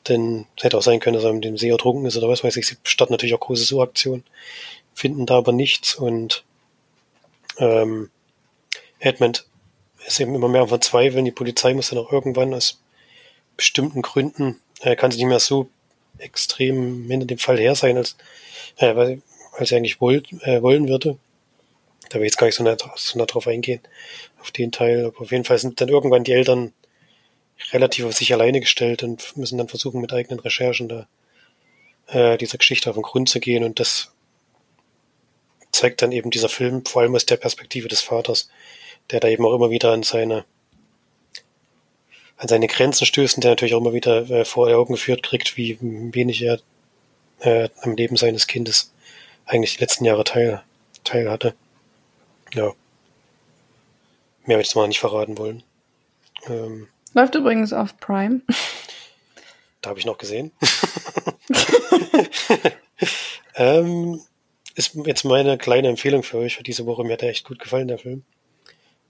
Denn es hätte auch sein können, dass er mit dem See ertrunken ist oder was weiß ich. Sie starten natürlich auch große Suchaktionen. finden da aber nichts und ähm, Edmund ist eben immer mehr am Verzweifeln. Die Polizei muss dann auch irgendwann aus bestimmten Gründen, äh, kann sie nicht mehr so extrem hinter dem Fall her sein, als, äh, weil, als sie eigentlich wollt, äh, wollen würde. Da will ich jetzt gar nicht so nah, so nah drauf eingehen, auf den Teil. Aber auf jeden Fall sind dann irgendwann die Eltern relativ auf sich alleine gestellt und müssen dann versuchen, mit eigenen Recherchen da äh, dieser Geschichte auf den Grund zu gehen. Und das zeigt dann eben dieser Film vor allem aus der Perspektive des Vaters, der da eben auch immer wieder an seine an seine Grenzen stößt und der natürlich auch immer wieder äh, vor Augen geführt kriegt, wie wenig er äh, am Leben seines Kindes eigentlich die letzten Jahre teil, teil hatte. Ja. Mehr würde ich jetzt mal nicht verraten wollen. Ähm, Läuft übrigens auf Prime. Da habe ich noch gesehen. ähm, ist jetzt meine kleine Empfehlung für euch für diese Woche. Mir hat er echt gut gefallen, der Film.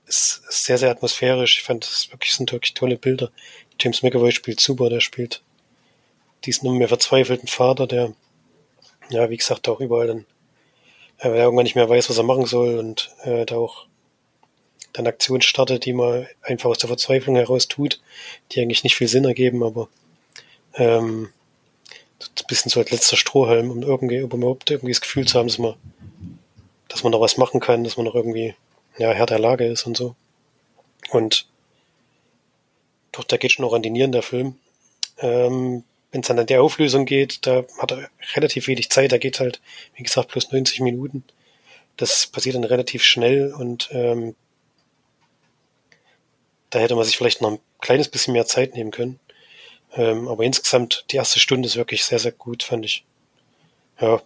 Ist, ist sehr, sehr atmosphärisch. Ich fand, es wirklich, sind wirklich tolle Bilder. James McAvoy spielt super, der spielt diesen immer mehr verzweifelten Vater, der, ja, wie gesagt, auch überall dann, äh, der irgendwann nicht mehr weiß, was er machen soll und äh, da auch dann Aktionen startet, die man einfach aus der Verzweiflung heraus tut, die eigentlich nicht viel Sinn ergeben, aber ähm, ein bisschen so als letzter Strohhalm, um irgendwie, um überhaupt irgendwie das Gefühl zu haben, dass man, dass man noch was machen kann, dass man noch irgendwie, ja, Herr der Lage ist und so. Und doch, da geht schon noch an die Nieren, der Film. Ähm, Wenn es dann an die Auflösung geht, da hat er relativ wenig Zeit, da geht halt, wie gesagt, plus 90 Minuten. Das passiert dann relativ schnell und ähm, da hätte man sich vielleicht noch ein kleines bisschen mehr Zeit nehmen können. Ähm, aber insgesamt, die erste Stunde ist wirklich sehr, sehr gut, fand ich. Ja.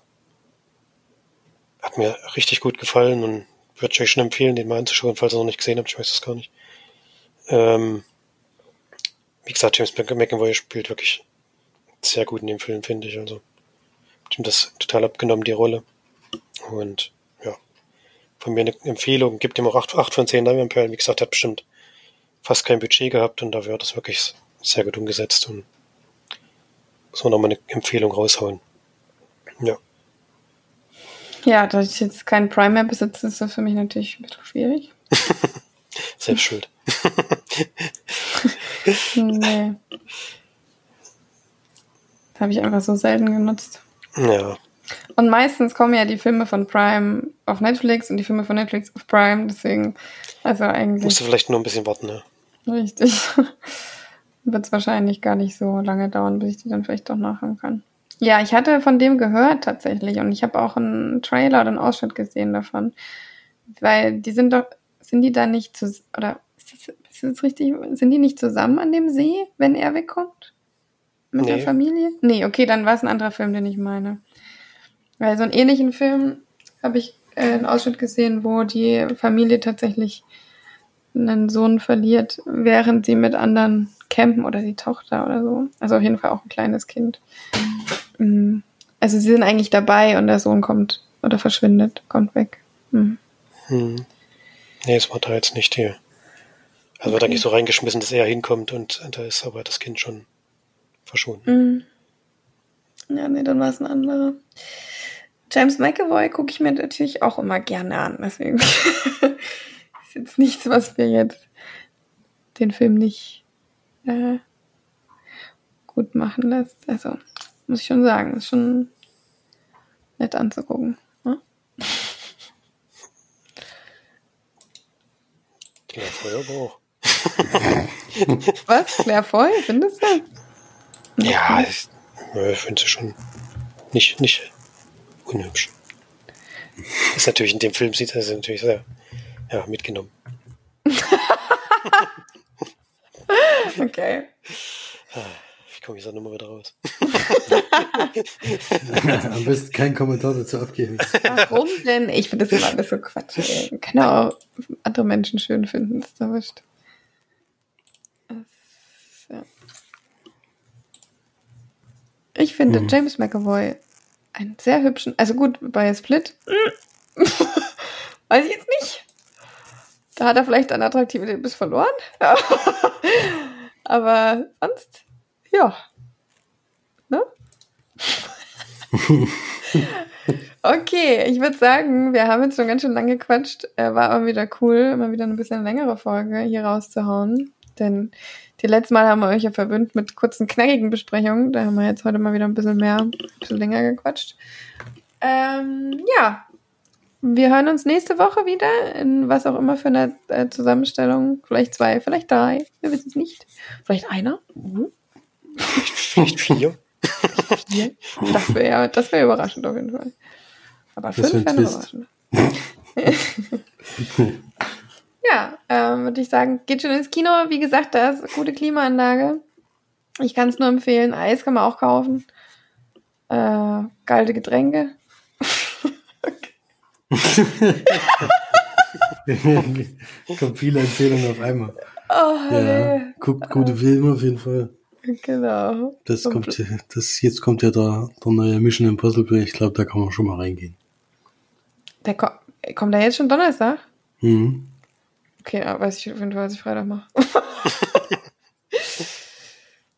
Hat mir richtig gut gefallen und würde ich euch schon empfehlen, den mal anzuschauen, falls ihr noch nicht gesehen habt. Ich weiß das gar nicht. Ähm, wie gesagt, James McAvoy spielt wirklich sehr gut in dem Film, finde ich. Also, hat ihm das total abgenommen, die Rolle. Und ja, von mir eine Empfehlung, gibt ihm auch 8, 8 von 10 Leinwandperlen. Wie gesagt, hat bestimmt fast kein Budget gehabt und dafür hat es wirklich sehr gut umgesetzt und muss man nochmal eine Empfehlung raushauen. Ja. Ja, da ich jetzt keinen Prime mehr besitze, ist das für mich natürlich ein bisschen schwierig. Selbst schuld. nee. Habe ich einfach so selten genutzt. Ja. Und meistens kommen ja die Filme von Prime auf Netflix und die Filme von Netflix auf Prime, deswegen, also eigentlich. Musst du vielleicht nur ein bisschen warten, ne? Richtig. Wird es wahrscheinlich gar nicht so lange dauern, bis ich die dann vielleicht doch nachhören kann. Ja, ich hatte von dem gehört tatsächlich und ich habe auch einen Trailer oder einen Ausschnitt gesehen davon. Weil die sind doch, sind die da nicht zu, oder ist das, ist das richtig, sind die nicht zusammen an dem See, wenn er wegkommt? Mit nee. der Familie? Nee, okay, dann war es ein anderer Film, den ich meine. Weil so einen ähnlichen Film habe ich äh, einen Ausschnitt gesehen, wo die Familie tatsächlich einen Sohn verliert, während sie mit anderen campen oder die Tochter oder so. Also auf jeden Fall auch ein kleines Kind. Mhm. Also sie sind eigentlich dabei und der Sohn kommt oder verschwindet, kommt weg. Mhm. Hm. Nee, es war da jetzt nicht hier. Also okay. wird eigentlich so reingeschmissen, dass er hinkommt und da ist aber das Kind schon verschwunden. Mhm. Ja, nee, dann war es ein anderer. James McAvoy gucke ich mir natürlich auch immer gerne an, deswegen jetzt nichts, was mir jetzt den Film nicht äh, gut machen lässt. Also, muss ich schon sagen, ist schon nett anzugucken. Ne? Claire Foy aber auch. was? Claire Foy? Findest du? Ja, ich, ich finde sie schon nicht, nicht unhübsch. Ist natürlich in dem Film sieht er sie natürlich sehr ja, mitgenommen. okay. Wie komme ich da nochmal wieder raus? Am besten keinen Kommentar dazu abgeben. Warum denn? Ich finde das immer alles so Quatsch. Ey. Kann auch andere Menschen schön finden, ist da wurscht. Ich finde hm. James McAvoy einen sehr hübschen, also gut, bei Split, weiß ich jetzt nicht. Da hat er vielleicht an Attraktivität bis verloren. Aber sonst, ja. Ne? Okay, ich würde sagen, wir haben jetzt schon ganz schön lange gequatscht. Äh, war aber wieder cool, mal wieder eine bisschen längere Folge hier rauszuhauen. Denn die letzte Mal haben wir euch ja verwöhnt mit kurzen, knackigen Besprechungen. Da haben wir jetzt heute mal wieder ein bisschen mehr, ein bisschen länger gequatscht. Ähm, ja, wir hören uns nächste Woche wieder in was auch immer für eine äh, Zusammenstellung. Vielleicht zwei, vielleicht drei. Wir wissen es nicht. Vielleicht einer. Mhm. Vielleicht vier. vier. Das wäre ja, das wäre überraschend auf jeden Fall. Aber Das fünf wär wäre ein überraschend. ja, ähm, würde ich sagen, geht schon ins Kino. Wie gesagt, da ist eine gute Klimaanlage. Ich kann es nur empfehlen. Eis kann man auch kaufen. Äh, kalte Getränke. Kommt viele Empfehlungen auf einmal. Oh, Ja, guckt gute Filme auf jeden Fall. Genau. Das kommt, das, jetzt kommt ja der, der neue Mission Impossible. Ich glaube, da kann man schon mal reingehen. Der ko kommt da jetzt schon Donnerstag? Mhm. Okay, ja, weiß ich auf jeden Fall, was ich Freitag mache.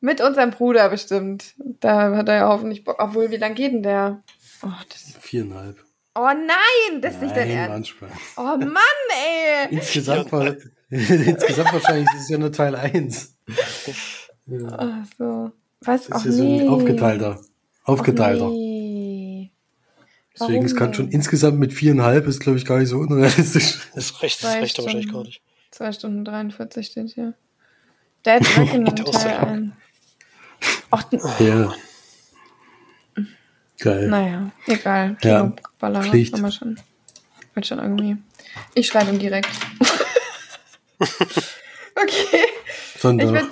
Mit unserem Bruder bestimmt. Da hat er ja hoffentlich Bock. Obwohl, wie lang geht denn der? Oh, das, Viereinhalb. oh nein, das ist nicht dein Ernst. Oh Mann, ey. Insgesamt, war, insgesamt wahrscheinlich ist es ja nur Teil 1. Ja, Ach so. Was? das ist ja so nee. ein aufgeteilter. Aufgeteilter. Ach nee. Deswegen, Warum es kann denn? schon insgesamt mit viereinhalb ist, glaube ich, gar nicht so unrealistisch. Das reicht, das Zwei reicht doch wahrscheinlich gar nicht. 2 Stunden 43 steht hier. Dead Reckoning Teil der 1. Ach, Ja. Geil. naja, egal. Ja, Kinoballer Pflicht. haben wir schon. Wird schon irgendwie. Ich schreibe ihm direkt. okay. Ich Sonntag. will.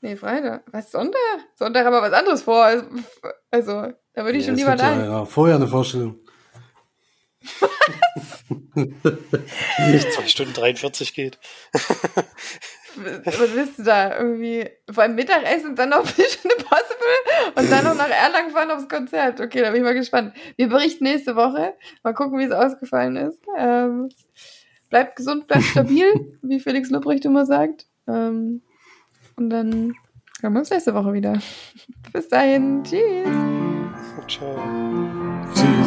Nee, Freitag. Was Sonntag? Sonntag haben wir was anderes vor. Also, also da würde ich Ja, schon lieber gibt ja, da. ja, vorher eine Vorstellung. Zwei Stunden 43 geht. Was willst du da? Irgendwie vor allem Mittagessen und dann noch Mission Impossible und dann noch nach Erlangen fahren aufs Konzert. Okay, da bin ich mal gespannt. Wir berichten nächste Woche. Mal gucken, wie es ausgefallen ist. Ähm, bleibt gesund, bleibt stabil, wie Felix Lobrecht immer sagt. Ähm, und dann hören wir uns nächste Woche wieder. Bis dahin. Tschüss. Ciao. Tschüss.